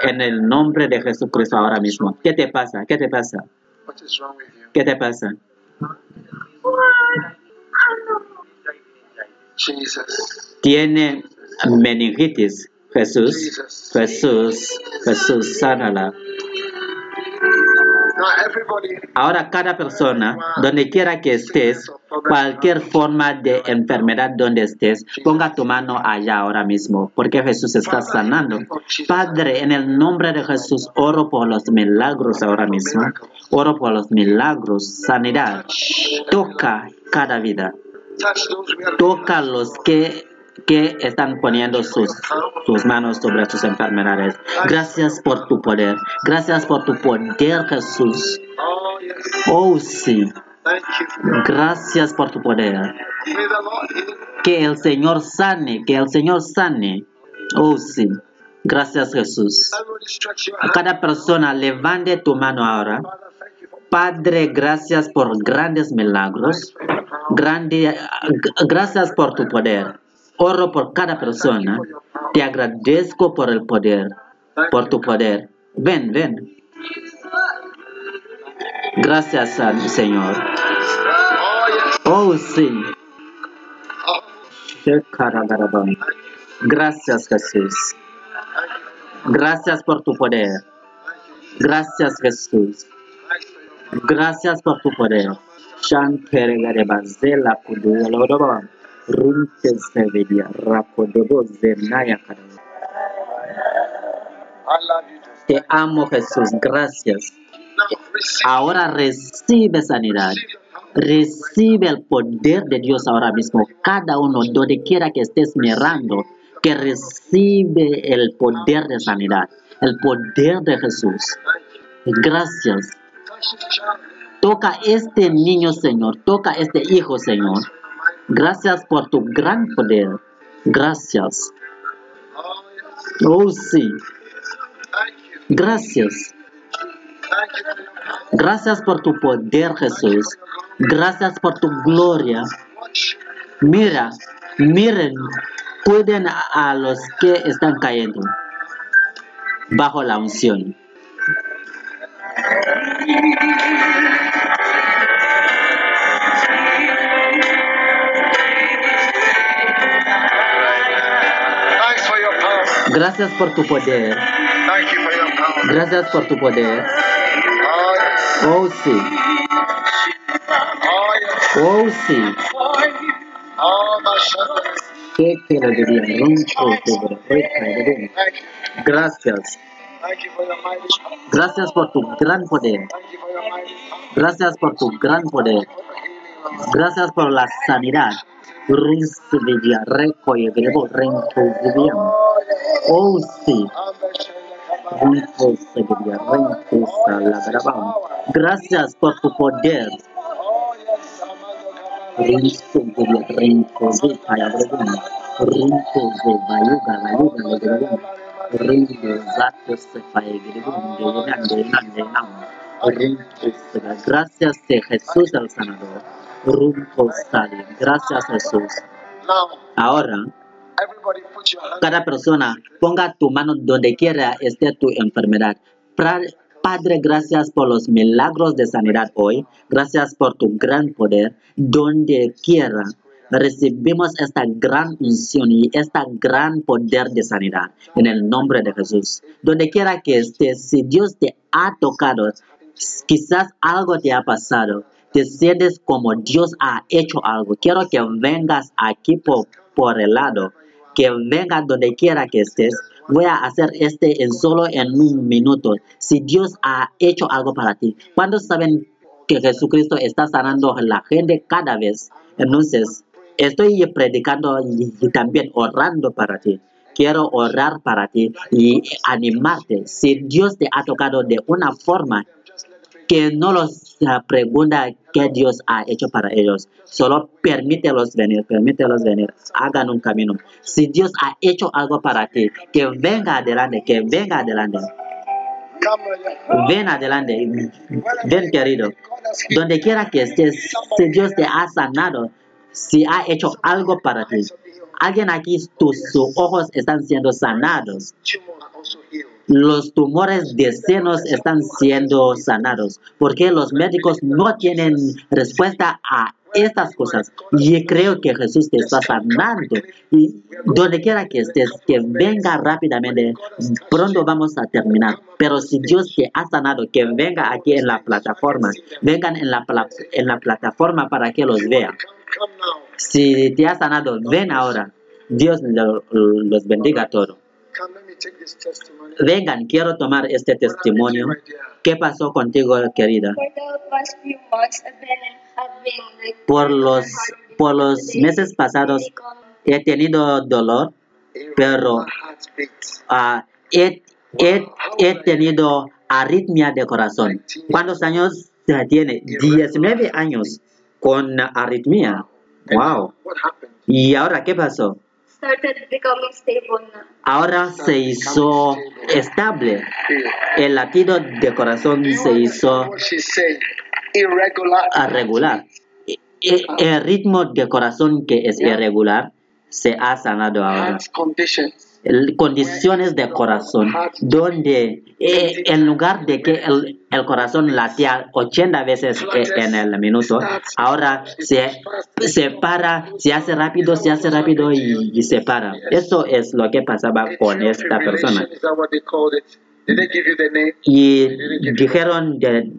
en el nombre de Jesucristo ahora mismo. ¿Qué te pasa? ¿Qué te pasa? ¿Qué te pasa? Tiene meningitis. Jesús, Jesús, Jesús, sánala. Ahora cada persona, donde quiera que estés, cualquier forma de enfermedad donde estés, ponga tu mano allá ahora mismo, porque Jesús está sanando. Padre, en el nombre de Jesús, oro por los milagros ahora mismo. Oro por los milagros, sanidad. Toca cada vida. Toca los que, que están poniendo sus, sus manos sobre sus enfermedades. Gracias por tu poder. Gracias por tu poder, Jesús. Oh, sí. Gracias por tu poder. Que el Señor sane, que el Señor sane. Oh, sí. Gracias, Jesús. A cada persona, levante tu mano ahora. Padre, gracias por grandes milagros. Gracias por tu poder. Oro por cada persona. Te agradezco por el poder, por tu poder. Ven, ven. Gracias, al Señor. Oh sí. Gracias, Jesús. Gracias por tu poder. Gracias, Jesús. Gracias por tu poder. Shankeregarebazela kuduyaloroba. Runte sevedia rapodobo zenaya. Te amo, Jesús. Gracias. Ahora recibe sanidad. Recibe el poder de Dios ahora mismo. Cada uno, donde quiera que estés mirando, que recibe el poder de sanidad. El poder de Jesús. Gracias. Toca este niño, Señor. Toca este hijo, Señor. Gracias por tu gran poder. Gracias. Oh sí. Gracias. Gracias por tu poder, Jesús. Gracias por tu gloria. Mira, miren, cuiden a- los que están cayendo bajo la unción. Gracias por tu poder. Gracias por tu poder. Oh sí. Oh sí. Lo diría, ronco, you. Gracias. Gracias por tu gran poder. Gracias por tu gran poder. Gracias por la sanidad. Oh, sí. Seguiría, rinco salagrabam. Gracias por tu poder. Oh yes. I'm the Rinco seguiría, rinco de payagrabam. Rinco de bayuga, bayuga. De llenan, de llenan, de llenan. Rinco seguiría. Gracias de Jesús el sanador. Rinco sale. Gracias Jesús. Ahora, Cada persona ponga tu mano donde quiera esté tu enfermedad. Padre, gracias por los milagros de sanidad hoy. Gracias por tu gran poder. Donde quiera recibimos esta gran unción y este gran poder de sanidad en el nombre de Jesús. Donde quiera que estés, si Dios te ha tocado, quizás algo te ha pasado, te sientes como Dios ha hecho algo. Quiero que vengas aquí por, por el lado, que vengas donde quiera que estés. Voy a hacer este en solo en un minuto. Si Dios ha hecho algo para ti, ¿cuándo saben que Jesucristo está sanando a la gente cada vez? Entonces, estoy predicando y también orando para ti. Quiero orar para ti y animarte. Si Dios te ha tocado de una forma que no los pregunta qué Dios ha hecho para ellos. Solo permítelos venir, permítelos venir, hagan un camino. Si Dios ha hecho algo para ti, que venga adelante, que venga adelante. Ven adelante, ven querido. Donde quiera que estés, si Dios te ha sanado, si ha hecho algo para ti. Alguien aquí, tus ojos están siendo sanados. Los tumores de senos están siendo sanados porque los médicos no tienen respuesta a estas cosas. Y creo que Jesús te está sanando. Y donde quiera que estés, que venga rápidamente. Pronto vamos a terminar. Pero si Dios te ha sanado, que venga aquí en la plataforma. Vengan en la, pla- en la plataforma para que los vean. Si te ha sanado, ven ahora. Dios lo- los bendiga a todos. Vengan, quiero tomar este testimonio. ¿Qué pasó contigo, querida? Por los, por los meses pasados he tenido dolor, pero ah, he, he- he tenido arritmia de corazón. ¿Cuántos años tiene? 19 años con arritmia. Wow. ¿Y ahora qué pasó? Started becoming stable na. Ahora se hizo estable. El latido de corazón se hizo What she said. Irregular. a regular. E- El ritmo de corazón que es irregular se ha sanado ahora. Condiciones de corazón donde eh, en lugar de que el, corazón latía 80 veces eh, en el minuto, ahora se, se para, se hace rápido, se hace rápido y, y se para. Eso es lo que pasaba con esta persona. Y dijeron de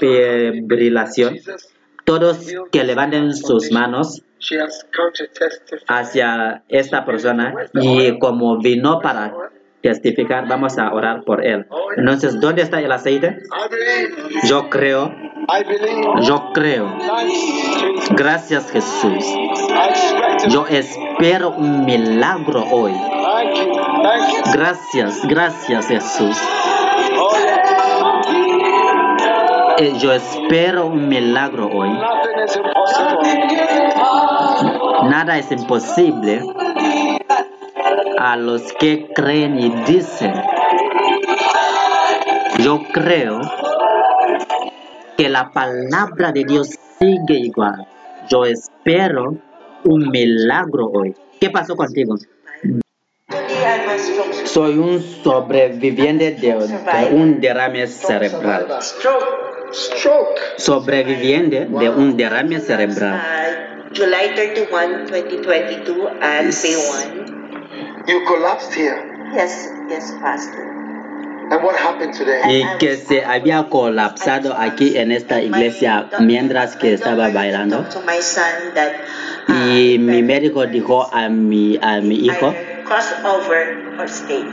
defibrilación. Todos que levanten sus manos hacia esta persona y como vino para testificar, vamos a orar por él. Entonces, ¿dónde está el aceite? Yo creo, yo creo. Gracias Jesús. Yo espero un milagro hoy. Gracias, gracias Jesús. Yo espero un milagro hoy. Nada es imposible a los que creen y dicen. Yo creo que la palabra de Dios sigue igual. Yo espero un milagro hoy. ¿Qué pasó contigo? Soy un sobreviviente de un derrame cerebral. Sobreviviente de un derrame cerebral. Uh, July 31, 2022 at Bay 1. You collapsed here. Yes, yes, Pastor. And what happened today? y que se había colapsado aquí en esta iglesia mientras que estaba bailando. To my son that uh, Y mi médico dijo a mi, a mi hijo cross over or stay.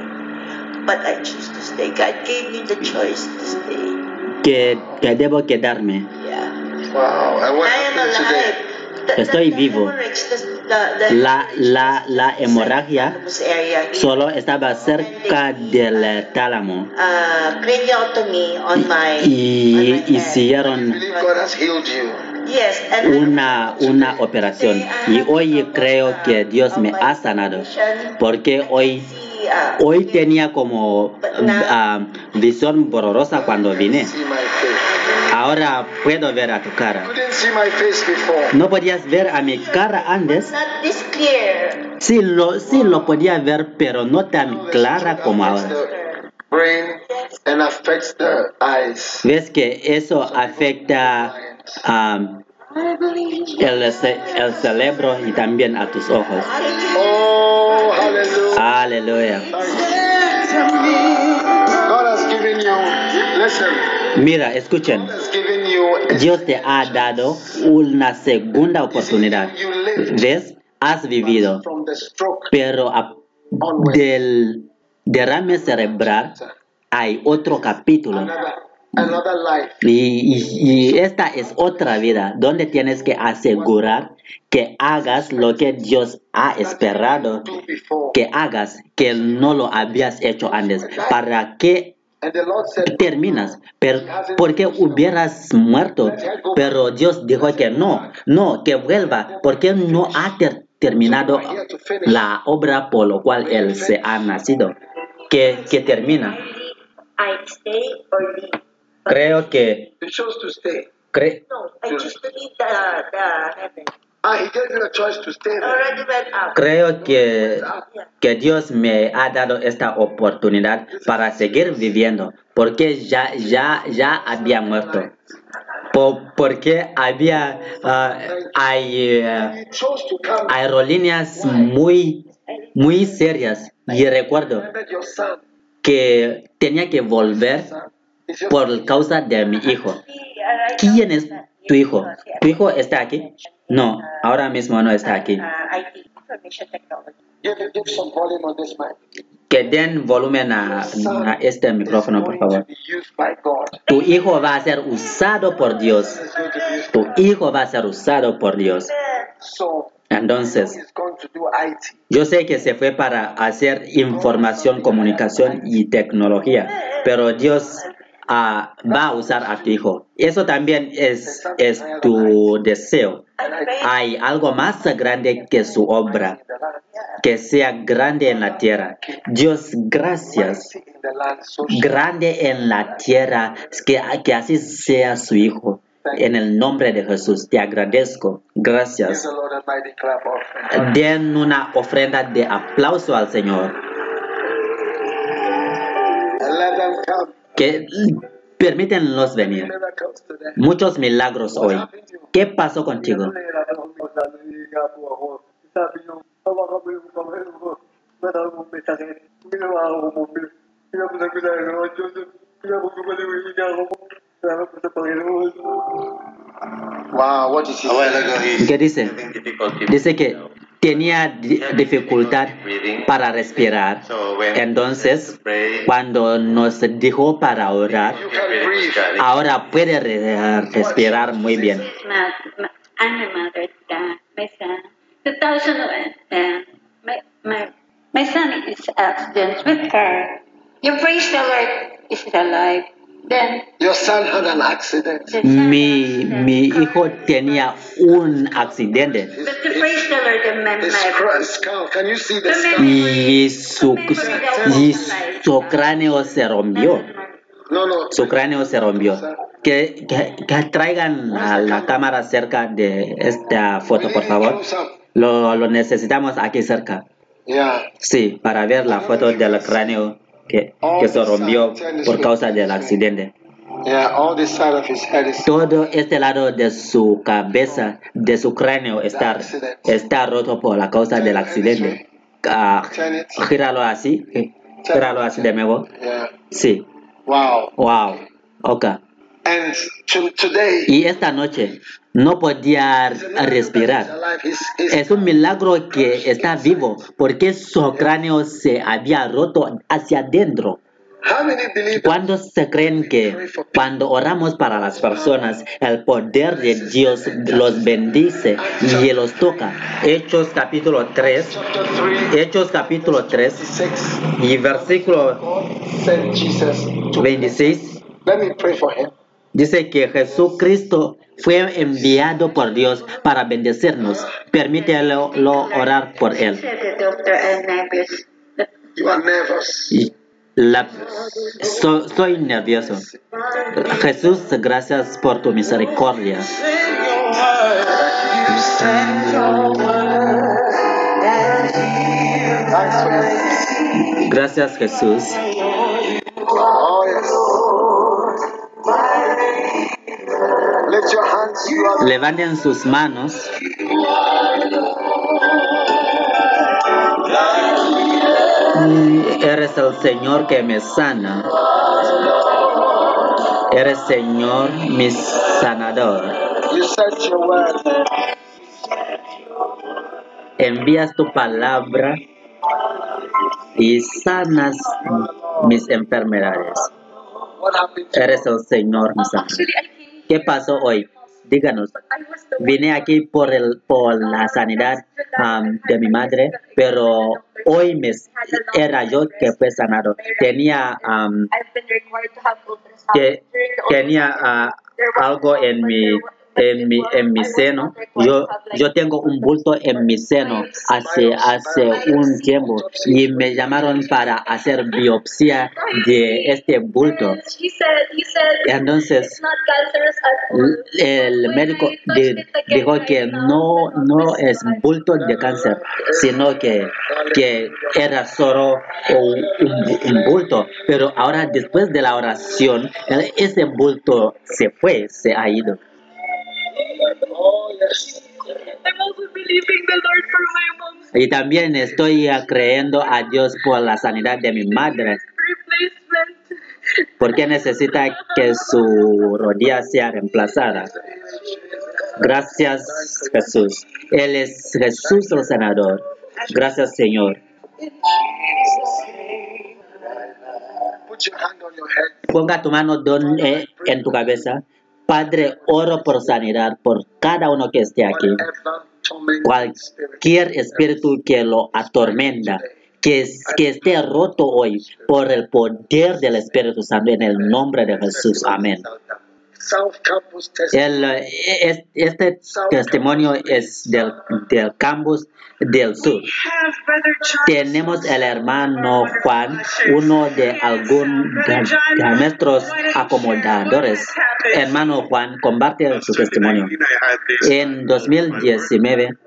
But I choose to stay. God gave me the choice to stay. Que, que debo quedarme. Estoy vivo. La, la, la hemorragia solo estaba cerca del tálamo uh, craniotomy on my, on my y head. hicieron una, una operación y hoy creo que Dios me ha sanado porque hoy uh, Hoy tenía como ah, visión borrosa cuando vine. Ahora puedo ver a tu cara. No podías ver a mi cara antes. Sí lo, sí lo podía ver, pero no tan clara como ahora. Ves que eso afecta believe. el, ce- el cerebro y también a tus ojos. Oh. Aleluya. Mira, escuchen. Dios te ha dado una segunda oportunidad. ¿Ves? Has vivido, pero a- del derrame cerebral hay otro capítulo. Another, life. Y, y- y esta es otra vida donde tienes que asegurar que hagas lo que Dios ha esperado que hagas, que no lo habías hecho antes, para que terminas, pero porque hubieras muerto, pero Dios dijo que no, no, que vuelva, porque no ha ter- terminado la obra por lo cual él se ha nacido, que, que termina. I stay or leave. Creo que, cre-. Ah, He gave you a choice to stay I there. already went out. creo que, que Dios me ha dado esta oportunidad para seguir viviendo, porque ya, ya, ya había muerto. Po- porque había, ah, hay, ah, aerolíneas muy, muy serias y recuerdo que tenía que volver por causa de mi hijo. ¿Quién es tu hijo? ¿Tu hijo está aquí? No, ahora mismo no está aquí. IT, information technology. give, give some volume on this mic. Que den volumen a, a este micrófono, por favor. Tu hijo va a ser usado por Dios. Tu hijo va a ser usado por Dios. Entonces, he's going to do IT. yo sé que se fue para hacer información, comunicación y tecnología, pero Dios va a usar a tu hijo. Eso también es, tu deseo. Hay algo más grande que su obra, que sea grande en la tierra. Dios, gracias. Grande en la tierra, que, que así sea su Hijo. En el nombre de Jesús, te agradezco. Gracias. Den una ofrenda de aplauso al Señor. Que permítanlos venir. Miracles today. Muchos milagros hoy. ¿Qué pasó contigo? Wow, what is he A while ago, he's ¿Qué dice? Dice que tenía di- dificultad para respirar. Entonces, cuando nos dijo para orar, ahora puede re- respirar muy bien. Ma, ma, I'm my mother, my son. 2001, my, my, my son is accident with car. You praise the Lord is alive. Then Your son had an accident. the son Mi, mi hijo tenía un accidente y su, y su cráneo se rompió. No, no. Su cráneo se rompió. Que, que, que traigan a la cámara cerca de esta foto, por favor. Lo, lo necesitamos aquí cerca. Sí, para ver la foto del cráneo que, que se rompió por causa del accidente. Todo este lado de su cabeza, de su cráneo, está, está roto por la causa del accidente. Ah, gíralo así, eh, gíralo así de nuevo. Sí, Wow. wow, ok. Y esta noche no podía respirar. Es un milagro que está vivo porque su cráneo se había roto hacia adentro. how many believe that ¿Cuántos se creen que cuando oramos para las personas, el poder de Dios los bendice y los toca? Hechos capítulo 3, chapter 3 Hechos capítulo 3 6 y versículo God sent Jesus to 26 let me pray for him. dice que Jesucristo fue enviado por Dios para bendecirnos. Permítelo lo orar por él. La, so- soy nervioso. Jesús, gracias por tu misericordia. Gracias, Jesús. Levanten sus manos. Mm, Eres el Señor que me sana. Eres Señor mi sanador. Envías tu palabra y sanas mis enfermedades. Eres el Señor mi sanador. ¿Qué pasó hoy? Díganos. Vine aquí por, el, por la sanidad de mi madre, pero hoy me, era yo que fue sanado. Tenía, ultrasound que, tenía ah, algo en mi, en mi, en mi seno. Yo, yo tengo un bulto en mi seno hace, hace un tiempo y me llamaron para hacer biopsia de este bulto. Entonces, el médico di- dijo que no, no es bulto de cáncer, sino que, que era solo un, un- bulto. Pero ahora, después de la oración, ese bulto se fue, se ha ido. Y también estoy creyendo a Dios por la sanidad de mi madre, porque necesita que su rodilla sea reemplazada. Gracias, Jesús. Él es Jesús el sanador. Gracias, Señor. Ponga tu mano don- eh, en tu cabeza. Padre, oro por sanidad por cada uno que esté aquí. Cualquier espíritu que lo atormenta, que, que esté roto hoy por el poder del Espíritu Santo en el nombre de Jesús. Amén. South Campus Test. El, eh, es- este testimonio es del, del campus del sur. Tenemos el hermano Juan, uno de algún de, de nuestros acomodadores. Hermano Juan, comparte su testimonio. 2019, I had this En 2019 and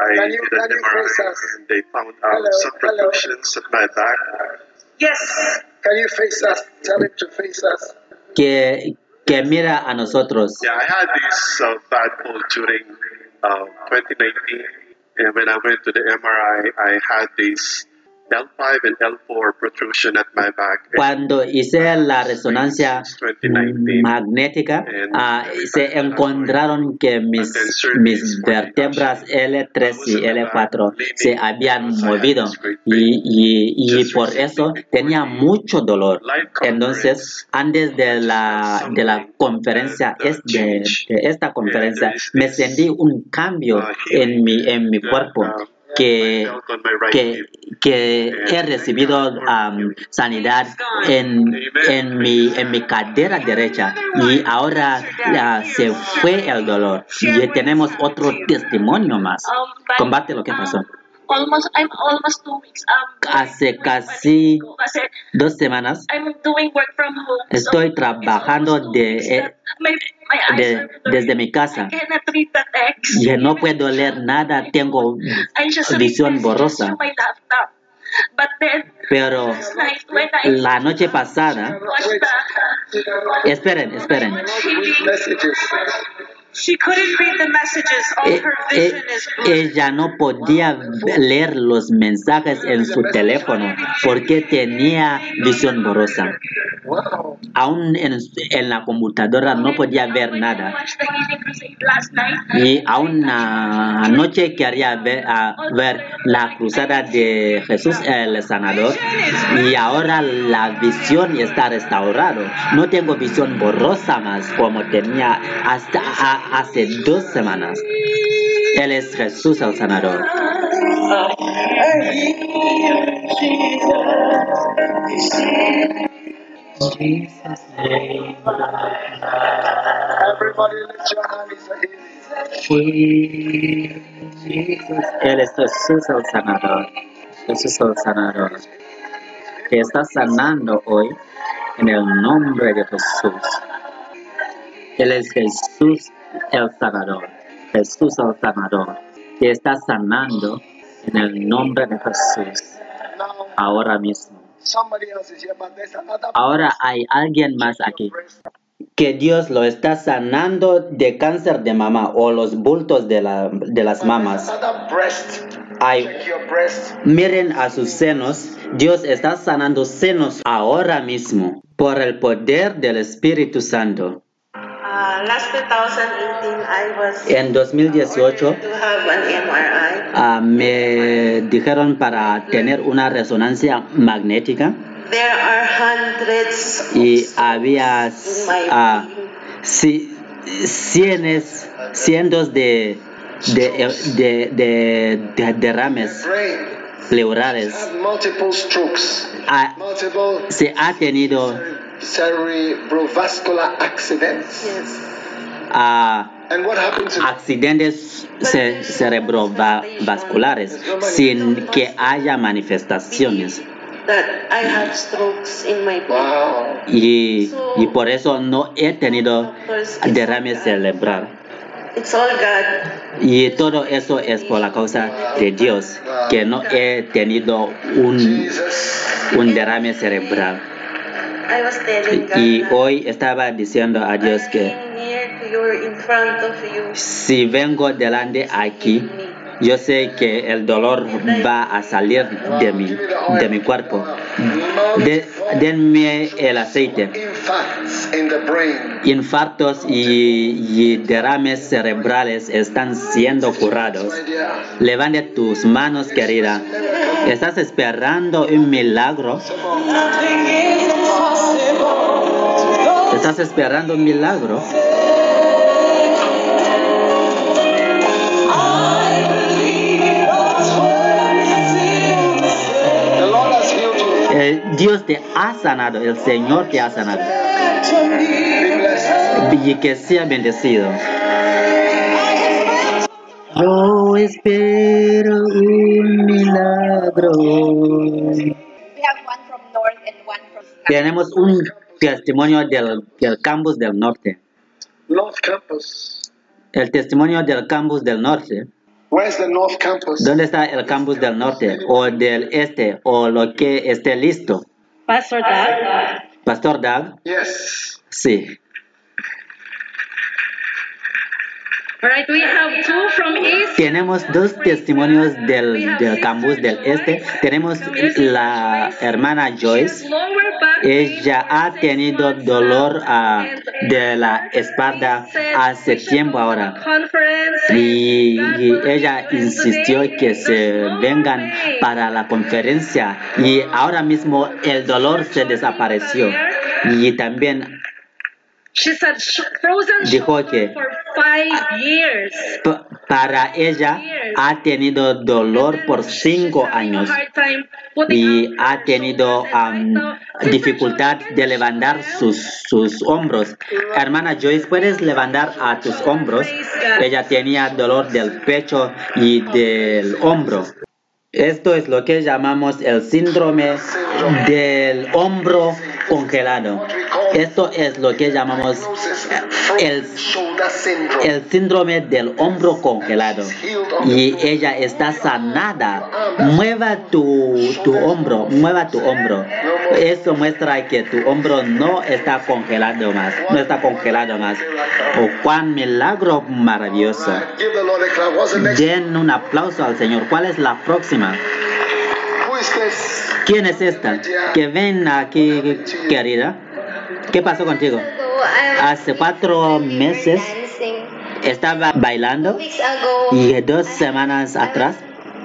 I Can did you- an can you MRI face us? and they found out Hello, some hello. protrusions at my back. Yes. Can you face us? Tell him to face us. que, que mira a nosotros. Yeah, I had this uh, bad cold during uh, 2019 and when I went to the MRI, I had this L5 and L4 protrusion at my back. And Cuando hice la resonancia 2019. magnética, ah, se encontraron que mis, mis vértebras L3 y L4 se habían movido y, y, y por eso tenía mucho dolor. Entonces, antes de la, de la conferencia, es de, de esta conferencia, me sentí un cambio en mi, en mi cuerpo que, que, que he recibido am, sanidad en, en, mi, en mi cadera derecha y ahora ah, se fue el dolor. Y tenemos otro testimonio más. Um, Combate lo que um, pasó. Almost, I'm almost two weeks. Um, Hace casi kasi dos semanas I'm doing work from home. so estoy it's trabajando de, eh, that my, my eyes de- desde mi casa. I the text. y no puedo leer nada, tengo visión borrosa. But then Pero night I la noche pasada, the esperen, esperen, Read messages. She couldn't read the messages. All her vision is blurry. ella no podía leer los mensajes en su teléfono porque tenía visión borrosa. Aún en, en la computadora no podía ver nada. Y aún anoche quería ver, ver la cruzada de Jesús el sanador y ahora la visión está restaurada. No tengo visión borrosa más como tenía hasta hace dos semanas. Él es Jesús el sanador. Él es Jesús el sanador. Jesús el sanador. te está sanando hoy en el nombre de Jesús. Él es Jesús el sanador. Jesús el sanador. Te está sanando en el nombre de Jesús. Ahora mismo. Ahora hay alguien más aquí. Que Dios lo está sanando de cáncer de mama o los bultos de, la- de las mamas. Miren a sus senos. Dios está sanando senos ahora mismo por el poder del Espíritu Santo. Uh, last 2018, I was En 2018 to have an MRI. ah, me dijeron para tener una resonancia magnética There are hundreds y of había ah, brain. ci- cienes, cientos de, de, de, de- de derrames pleurales. had multiple strokes, Ah, se ha tenido cerebrovascular accidents. Yes. ah, And what happened to accidentes ce- cerebrovasculares sin que haya manifestaciones. That I have strokes in my brain. Wow. Y, y por eso no he tenido derrame cerebral. It's all God. Y todo eso es por la causa de Dios, que no he tenido un derrame cerebral. I was telling God. Y hoy estaba diciendo a Dios que si vengo delante aquí, yo sé que el dolor va a salir de mi, de mi cuerpo. De- denme el aceite. Infartos y, y derrames cerebrales están siendo curados. Levante tus manos, querida. ¿Estás esperando un milagro? ¿Estás esperando un milagro? Dios te ha sanado, el Señor te ha sanado. Y que sea bendecido. Yo espero un milagro. Tenemos un testimonio del, del campus del norte. North Campus. El testimonio del campus del norte. Where's the North Campus? ¿Dónde está el campus del norte o del este o lo que esté listo? Pastor Doug. Pastor Doug, Yes. sí. All right, we have two from East. Tenemos dos testimonios del, del campus del este. Tenemos la hermana Joyce. Ella ha tenido dolor ah, de la espalda hace tiempo ahora. Y, y ella insistió que se vengan para la conferencia y ahora mismo el dolor se desapareció. Y también She said sh- frozen Dijo que- for five years. p- para ella ha tenido dolor por cinco años y ha tenido now, dificultad de levantar sus, sus hombros. Hermana Joyce, ¿puedes levantar a tus hombros? Ella tenía dolor del pecho y del hombro. Esto es lo que llamamos el síndrome del hombro congelado. Esto es lo que llamamos el, el síndrome del hombro congelado. Y ella está sanada. Mueva tu, tu hombro, mueva tu hombro. Eso muestra que tu hombro no está congelado más, no está congelado más. Oh, cuán milagro maravilloso. Den un aplauso al Señor. ¿Cuál es la próxima? ¿Quién es esta? Que ven aquí, querida. ¿Qué pasó contigo? Hace cuatro meses estaba bailando y dos semanas atrás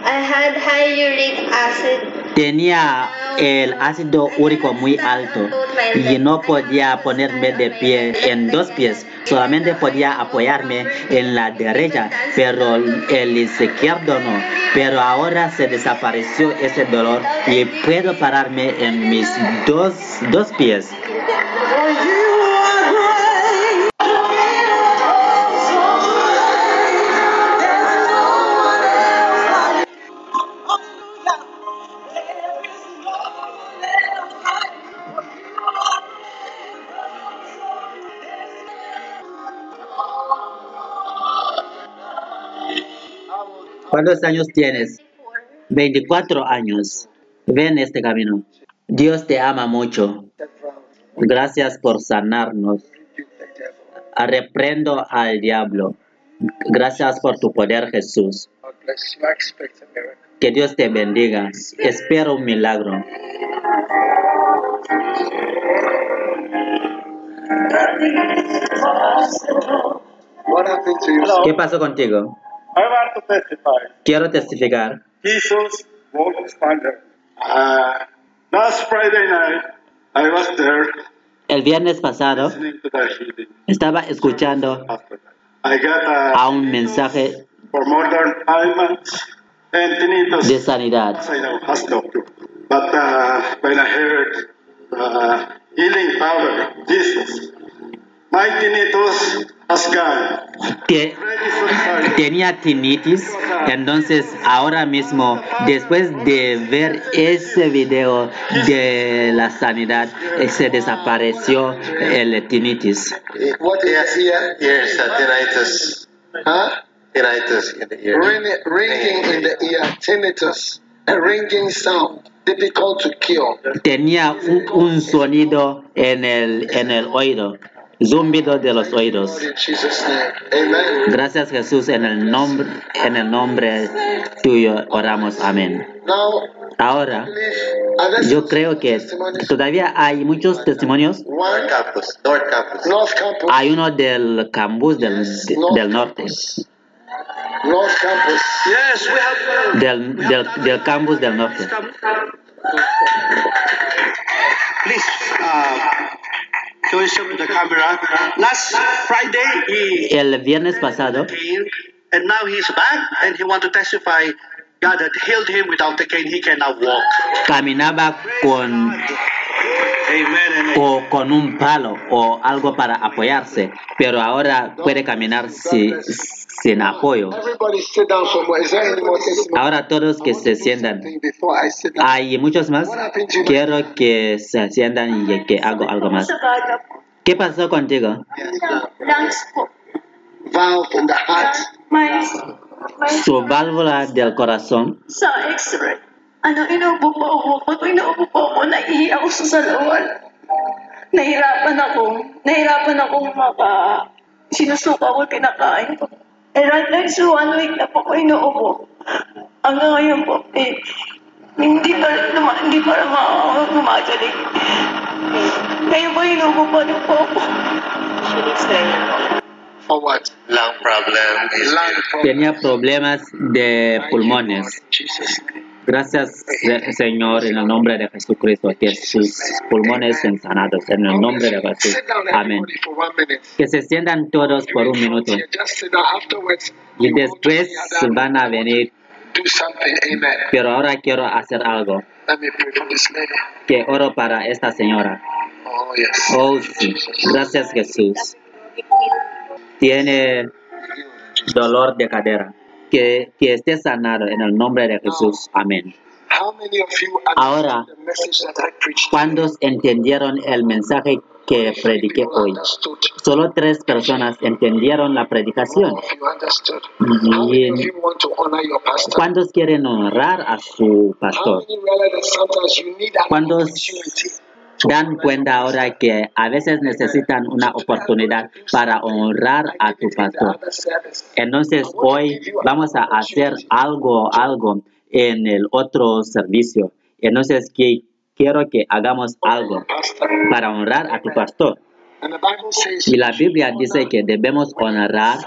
I had high uric acid. tenía el ácido úrico muy alto y no podía ponerme de pie en dos pies. Solamente podía apoyarme en la derecha, pero el izquierdo no. Pero ahora se desapareció ese dolor y puedo pararme en mis dos, dos pies. ¿Cuántos años tienes? 24 años. Ven este camino. Dios te ama mucho. Gracias por sanarnos. Reprendo al diablo. Gracias por tu poder, Jesús. Que Dios te bendiga. Espero un milagro. ¿Qué pasó contigo? I want to testify. Quiero testificar. Jesus. Uh, last Friday night, I was there El viernes pasado estaba escuchando I got a a un mensaje for more than five months and tinnitus. de sanidad. I know, has doctor. But uh, when I heard uh, healing power, Jesus, fire. tenía tinnitus, entonces ahora mismo, después de ver ese video de la sanidad, eh, se desapareció el tinnitus. What is ear? Ears, tinnitus, Huh? tinnitus in the ear. Ring, ringing in the ear, tinnitus, a ringing sound, difficult to cure. Tenía un, un sonido en el, en el oído, zumbido de los oídos. Gracias Jesús, en el nombre, en el nombre tuyo oramos, amén. Ahora, yo creo que todavía hay muchos testimonios. Hay uno del campus del, del norte, North Campus. Yes, we have. del, del, del campus del norte. Please, uh, the camera. Last Friday, he El viernes pasado and now he's back, and he want to testify God had healed him without the cane. He cannot walk. caminaba con, o con un palo o algo para apoyarse, pero ahora puede caminar si- sin apoyo. Ahora todos que se sientan. Hay muchos más. Quiero que se sientan y que hago algo más. ¿Qué pasó contigo? Su válvula del corazón. Ano, inuubo po ako. Pag inuubo po ako, naiiyak ako sa salawan. Nahirapan ako. Nahirapan akong maka... Sinusuka ko, kinakain ko. And right now, so one week na po ako inuubo. Hanggang ngayon po, eh, hindi pa, luma, hindi pa ma, gumagaling. Ngayon po, inuubo pa rin po ako. For what? Lung problem. Lung problem. tenía problemas de pulmones. Jesus. Gracias, Se- Señor, en el nombre de Jesucristo, que sus pulmones sean sanados. En el nombre de Jesús. Amén. Que se sientan todos por un minuto. Y después van a venir. Pero ahora quiero hacer algo. Que oro para esta señora. Oh, sí. Gracias, Jesús. Tiene dolor de cadera. Que, que esté sanado en el nombre de Jesús. Amén. How many of you Ahora, understood the message that I preached? ¿cuántos entendieron el mensaje que prediqué hoy? Solo tres personas entendieron la predicación. Pastor? ¿Cuántos quieren honrar a su pastor? ¿Cuántos? Dan cuenta ahora que a veces necesitan una oportunidad para honrar a tu pastor? Entonces hoy vamos a hacer algo, algo en el otro servicio. Entonces quiero que hagamos algo para honrar a tu pastor. Y la Biblia dice que debemos honrar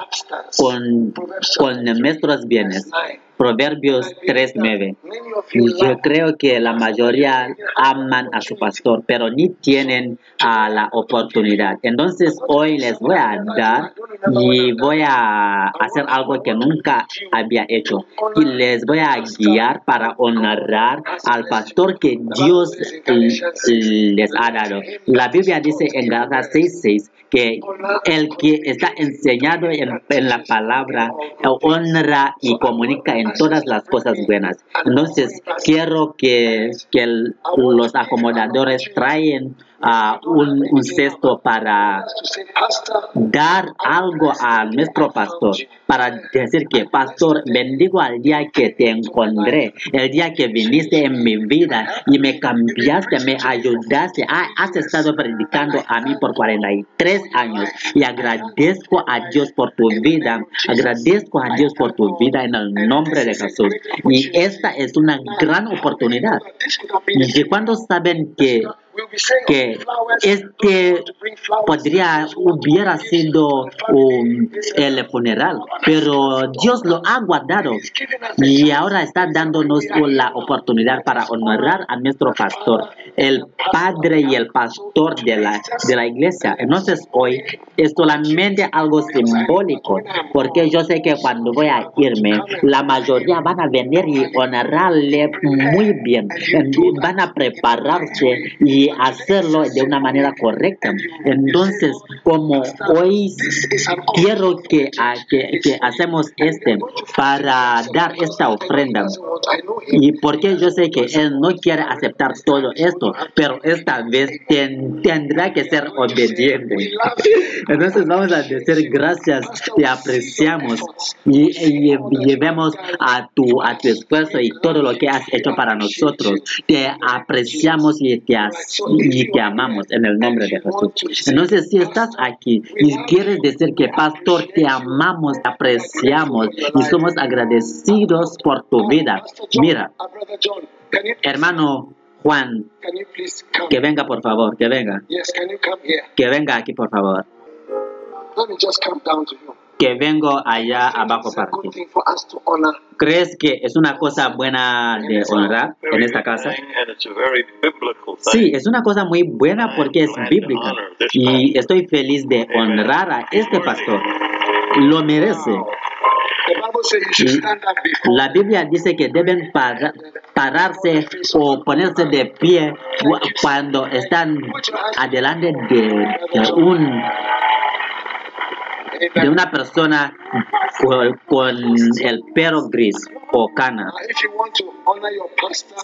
con, con nuestros bienes. Proverbios 3.9. Many of you Yo creo que la mayoría aman a su pastor, pero ni tienen ah, la oportunidad. Entonces hoy les voy a dar y voy a hacer algo que nunca había hecho. Y les voy a guiar para honrar al pastor que Dios les ha dado. La Biblia dice en Gálatas 6.6 que el que está enseñado en, en la palabra honra y comunica en todas las cosas buenas. Entonces, quiero que, que los acomodadores traen ah, un, un cesto para dar algo a nuestro pastor, para decir que, pastor, bendigo al día que te encontré, el día que viniste en mi vida y me cambiaste, me ayudaste, Ah, has estado predicando a mí por 43 años y agradezco a Dios por tu vida, agradezco a Dios por tu vida en el nombre de Jesús. Y esta es una gran oportunidad. Y cuando saben que que este podría hubiera sido el funeral, pero Dios lo ha guardado y ahora está dándonos la oportunidad para honrar a nuestro pastor, el padre y el pastor de la, de la iglesia. Entonces hoy es solamente algo simbólico, porque yo sé que cuando voy a irme, la mayoría van a venir y honrarle muy bien, van a prepararse y hacerlo de una manera correcta. Entonces, como hoy quiero que, ah, que, que hacemos este para dar esta ofrenda, y porque yo sé que él no quiere aceptar todo esto, pero esta vez ten- tendrá que ser obediente. Entonces vamos a decir gracias, te apreciamos y, y, a tu, a tu esfuerzo y todo lo que has hecho para nosotros. Te apreciamos y te, y te amamos en el nombre de Jesús. Entonces si estás aquí y quieres decir que pastor, te amamos, te apreciamos y somos agradecidos por tu vida. Mira, hermano Juan, que venga por favor, que venga, que venga aquí por favor, Que vengo allá abajo para ti. ¿Crees que es una cosa buena de honrar en esta casa? Sí, es una cosa muy buena porque es bíblica y estoy feliz de honrar a este pastor. Lo merece. La Biblia dice que deben para- pararse o ponerse de pie cu- cuando están adelante de, de un de una persona con, con el pelo gris o cana.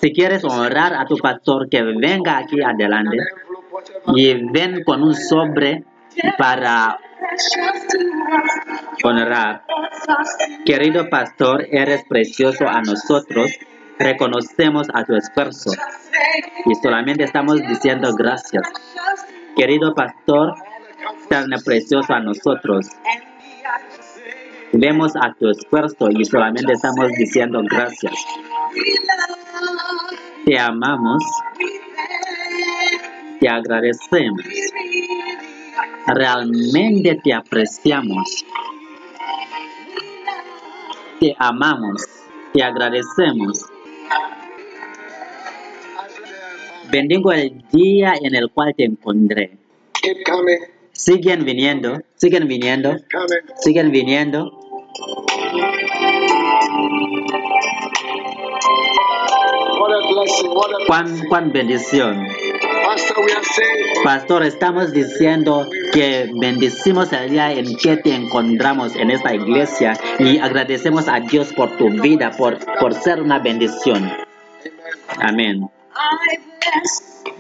Si quieres honrar a tu pastor, que venga aquí adelante y ven con un sobre para honrar. Querido pastor, eres precioso a nosotros. Reconocemos a tu esfuerzo y solamente estamos diciendo gracias. Querido pastor, tan precioso a nosotros. Vemos a tu esfuerzo y solamente estamos diciendo gracias. Te amamos, te agradecemos, realmente te apreciamos, te amamos, te agradecemos. Bendigo el día en el cual te encontré. Siguen viniendo, siguen viniendo, siguen viniendo. Cuán, cuán bendición. Pastor, estamos diciendo que bendecimos el día en que te encontramos en esta iglesia y agradecemos a Dios por tu vida, por, por ser una bendición. Amén.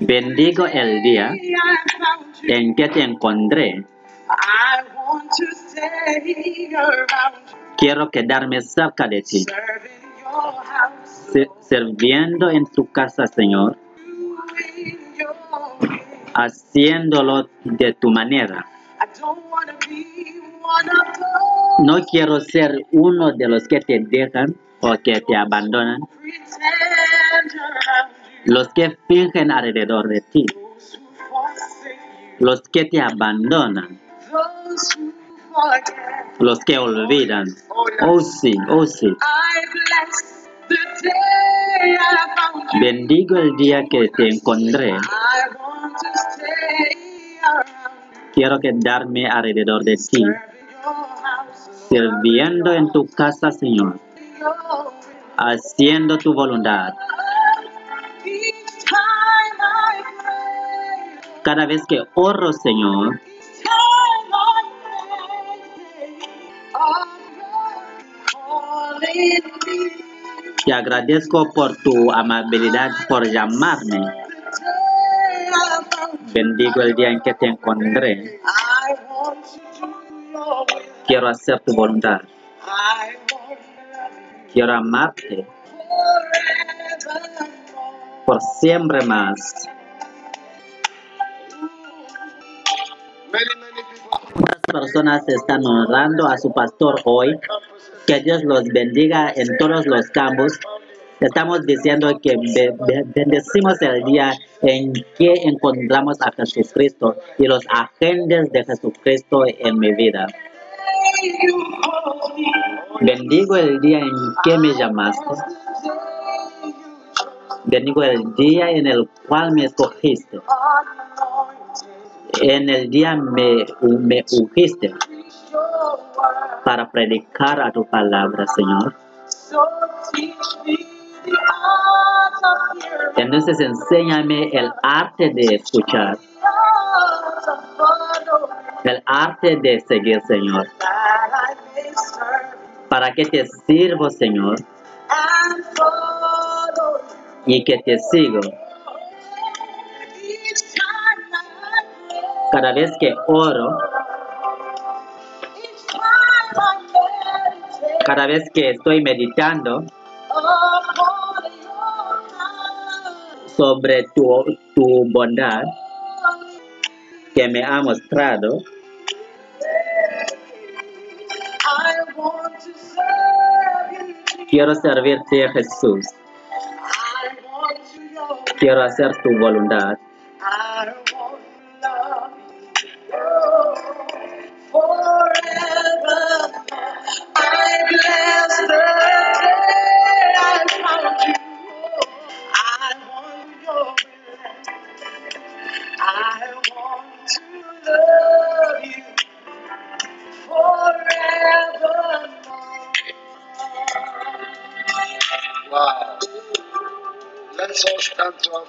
Bendigo el día en que te encontré. Quiero quedarme cerca de ti, sirviendo en tu casa, Señor, haciéndolo de tu manera. No quiero ser uno de los que te dejan o que te abandonan, los que fingen alrededor de ti, los que te abandonan, los que olvidan. Oh sí, oh sí. Bendigo el día que te encontré. Quiero quedarme alrededor de ti, sirviendo en tu casa, Señor, haciendo tu voluntad. Cada vez que oro, Señor, Te agradezco por tu amabilidad, por llamarme. Bendigo el día en que te encontré. Quiero hacer tu voluntad. Quiero amarte por siempre más. Muchas personas están honrando a su pastor hoy. Que Dios los bendiga en todos los campos. Estamos diciendo que be- be- bendecimos el día en que encontramos a Jesucristo y los agentes de Jesucristo en mi vida. Bendigo el día en que me llamaste. Bendigo el día en el cual me escogiste. En el día me, me ungiste para predicar a tu palabra, Señor. Entonces enséñame el arte de escuchar, el arte de seguir, Señor. Para que te sirvo, Señor, y que te sigo. Cada vez que oro, cada vez que estoy meditando sobre tu, bondad que me ha mostrado, quiero servirte, Jesús. Quiero hacer tu voluntad.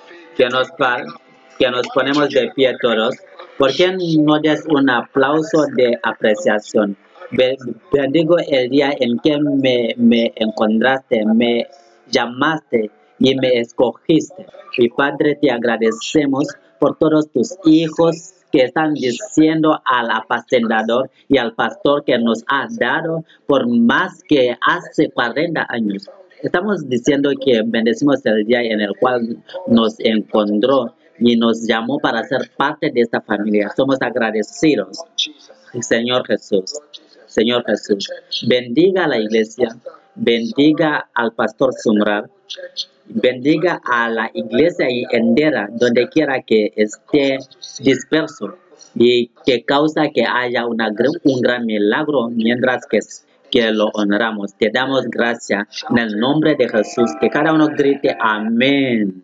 Feet. que nos, que nos ponemos de pie todos. ¿Por qué no des un aplauso de apreciación? Be- Bendigo el día en que me, me encontraste, me llamaste y me escogiste. Y Padre, te agradecemos por todos tus hijos que están diciendo al apacentador y al pastor que nos ha dado por más que hace 40 años. Estamos diciendo que bendecimos el día en el cual nos encontró y nos llamó para ser parte de esta familia. Somos agradecidos. Señor Jesús, Señor Jesús, bendiga a la iglesia, bendiga al pastor Sumrar, bendiga a la iglesia y entera, donde quiera que esté disperso y que causa que haya una un gran milagro mientras que, que lo honramos. Te damos gracias en el nombre de Jesús. Que cada uno grite amén.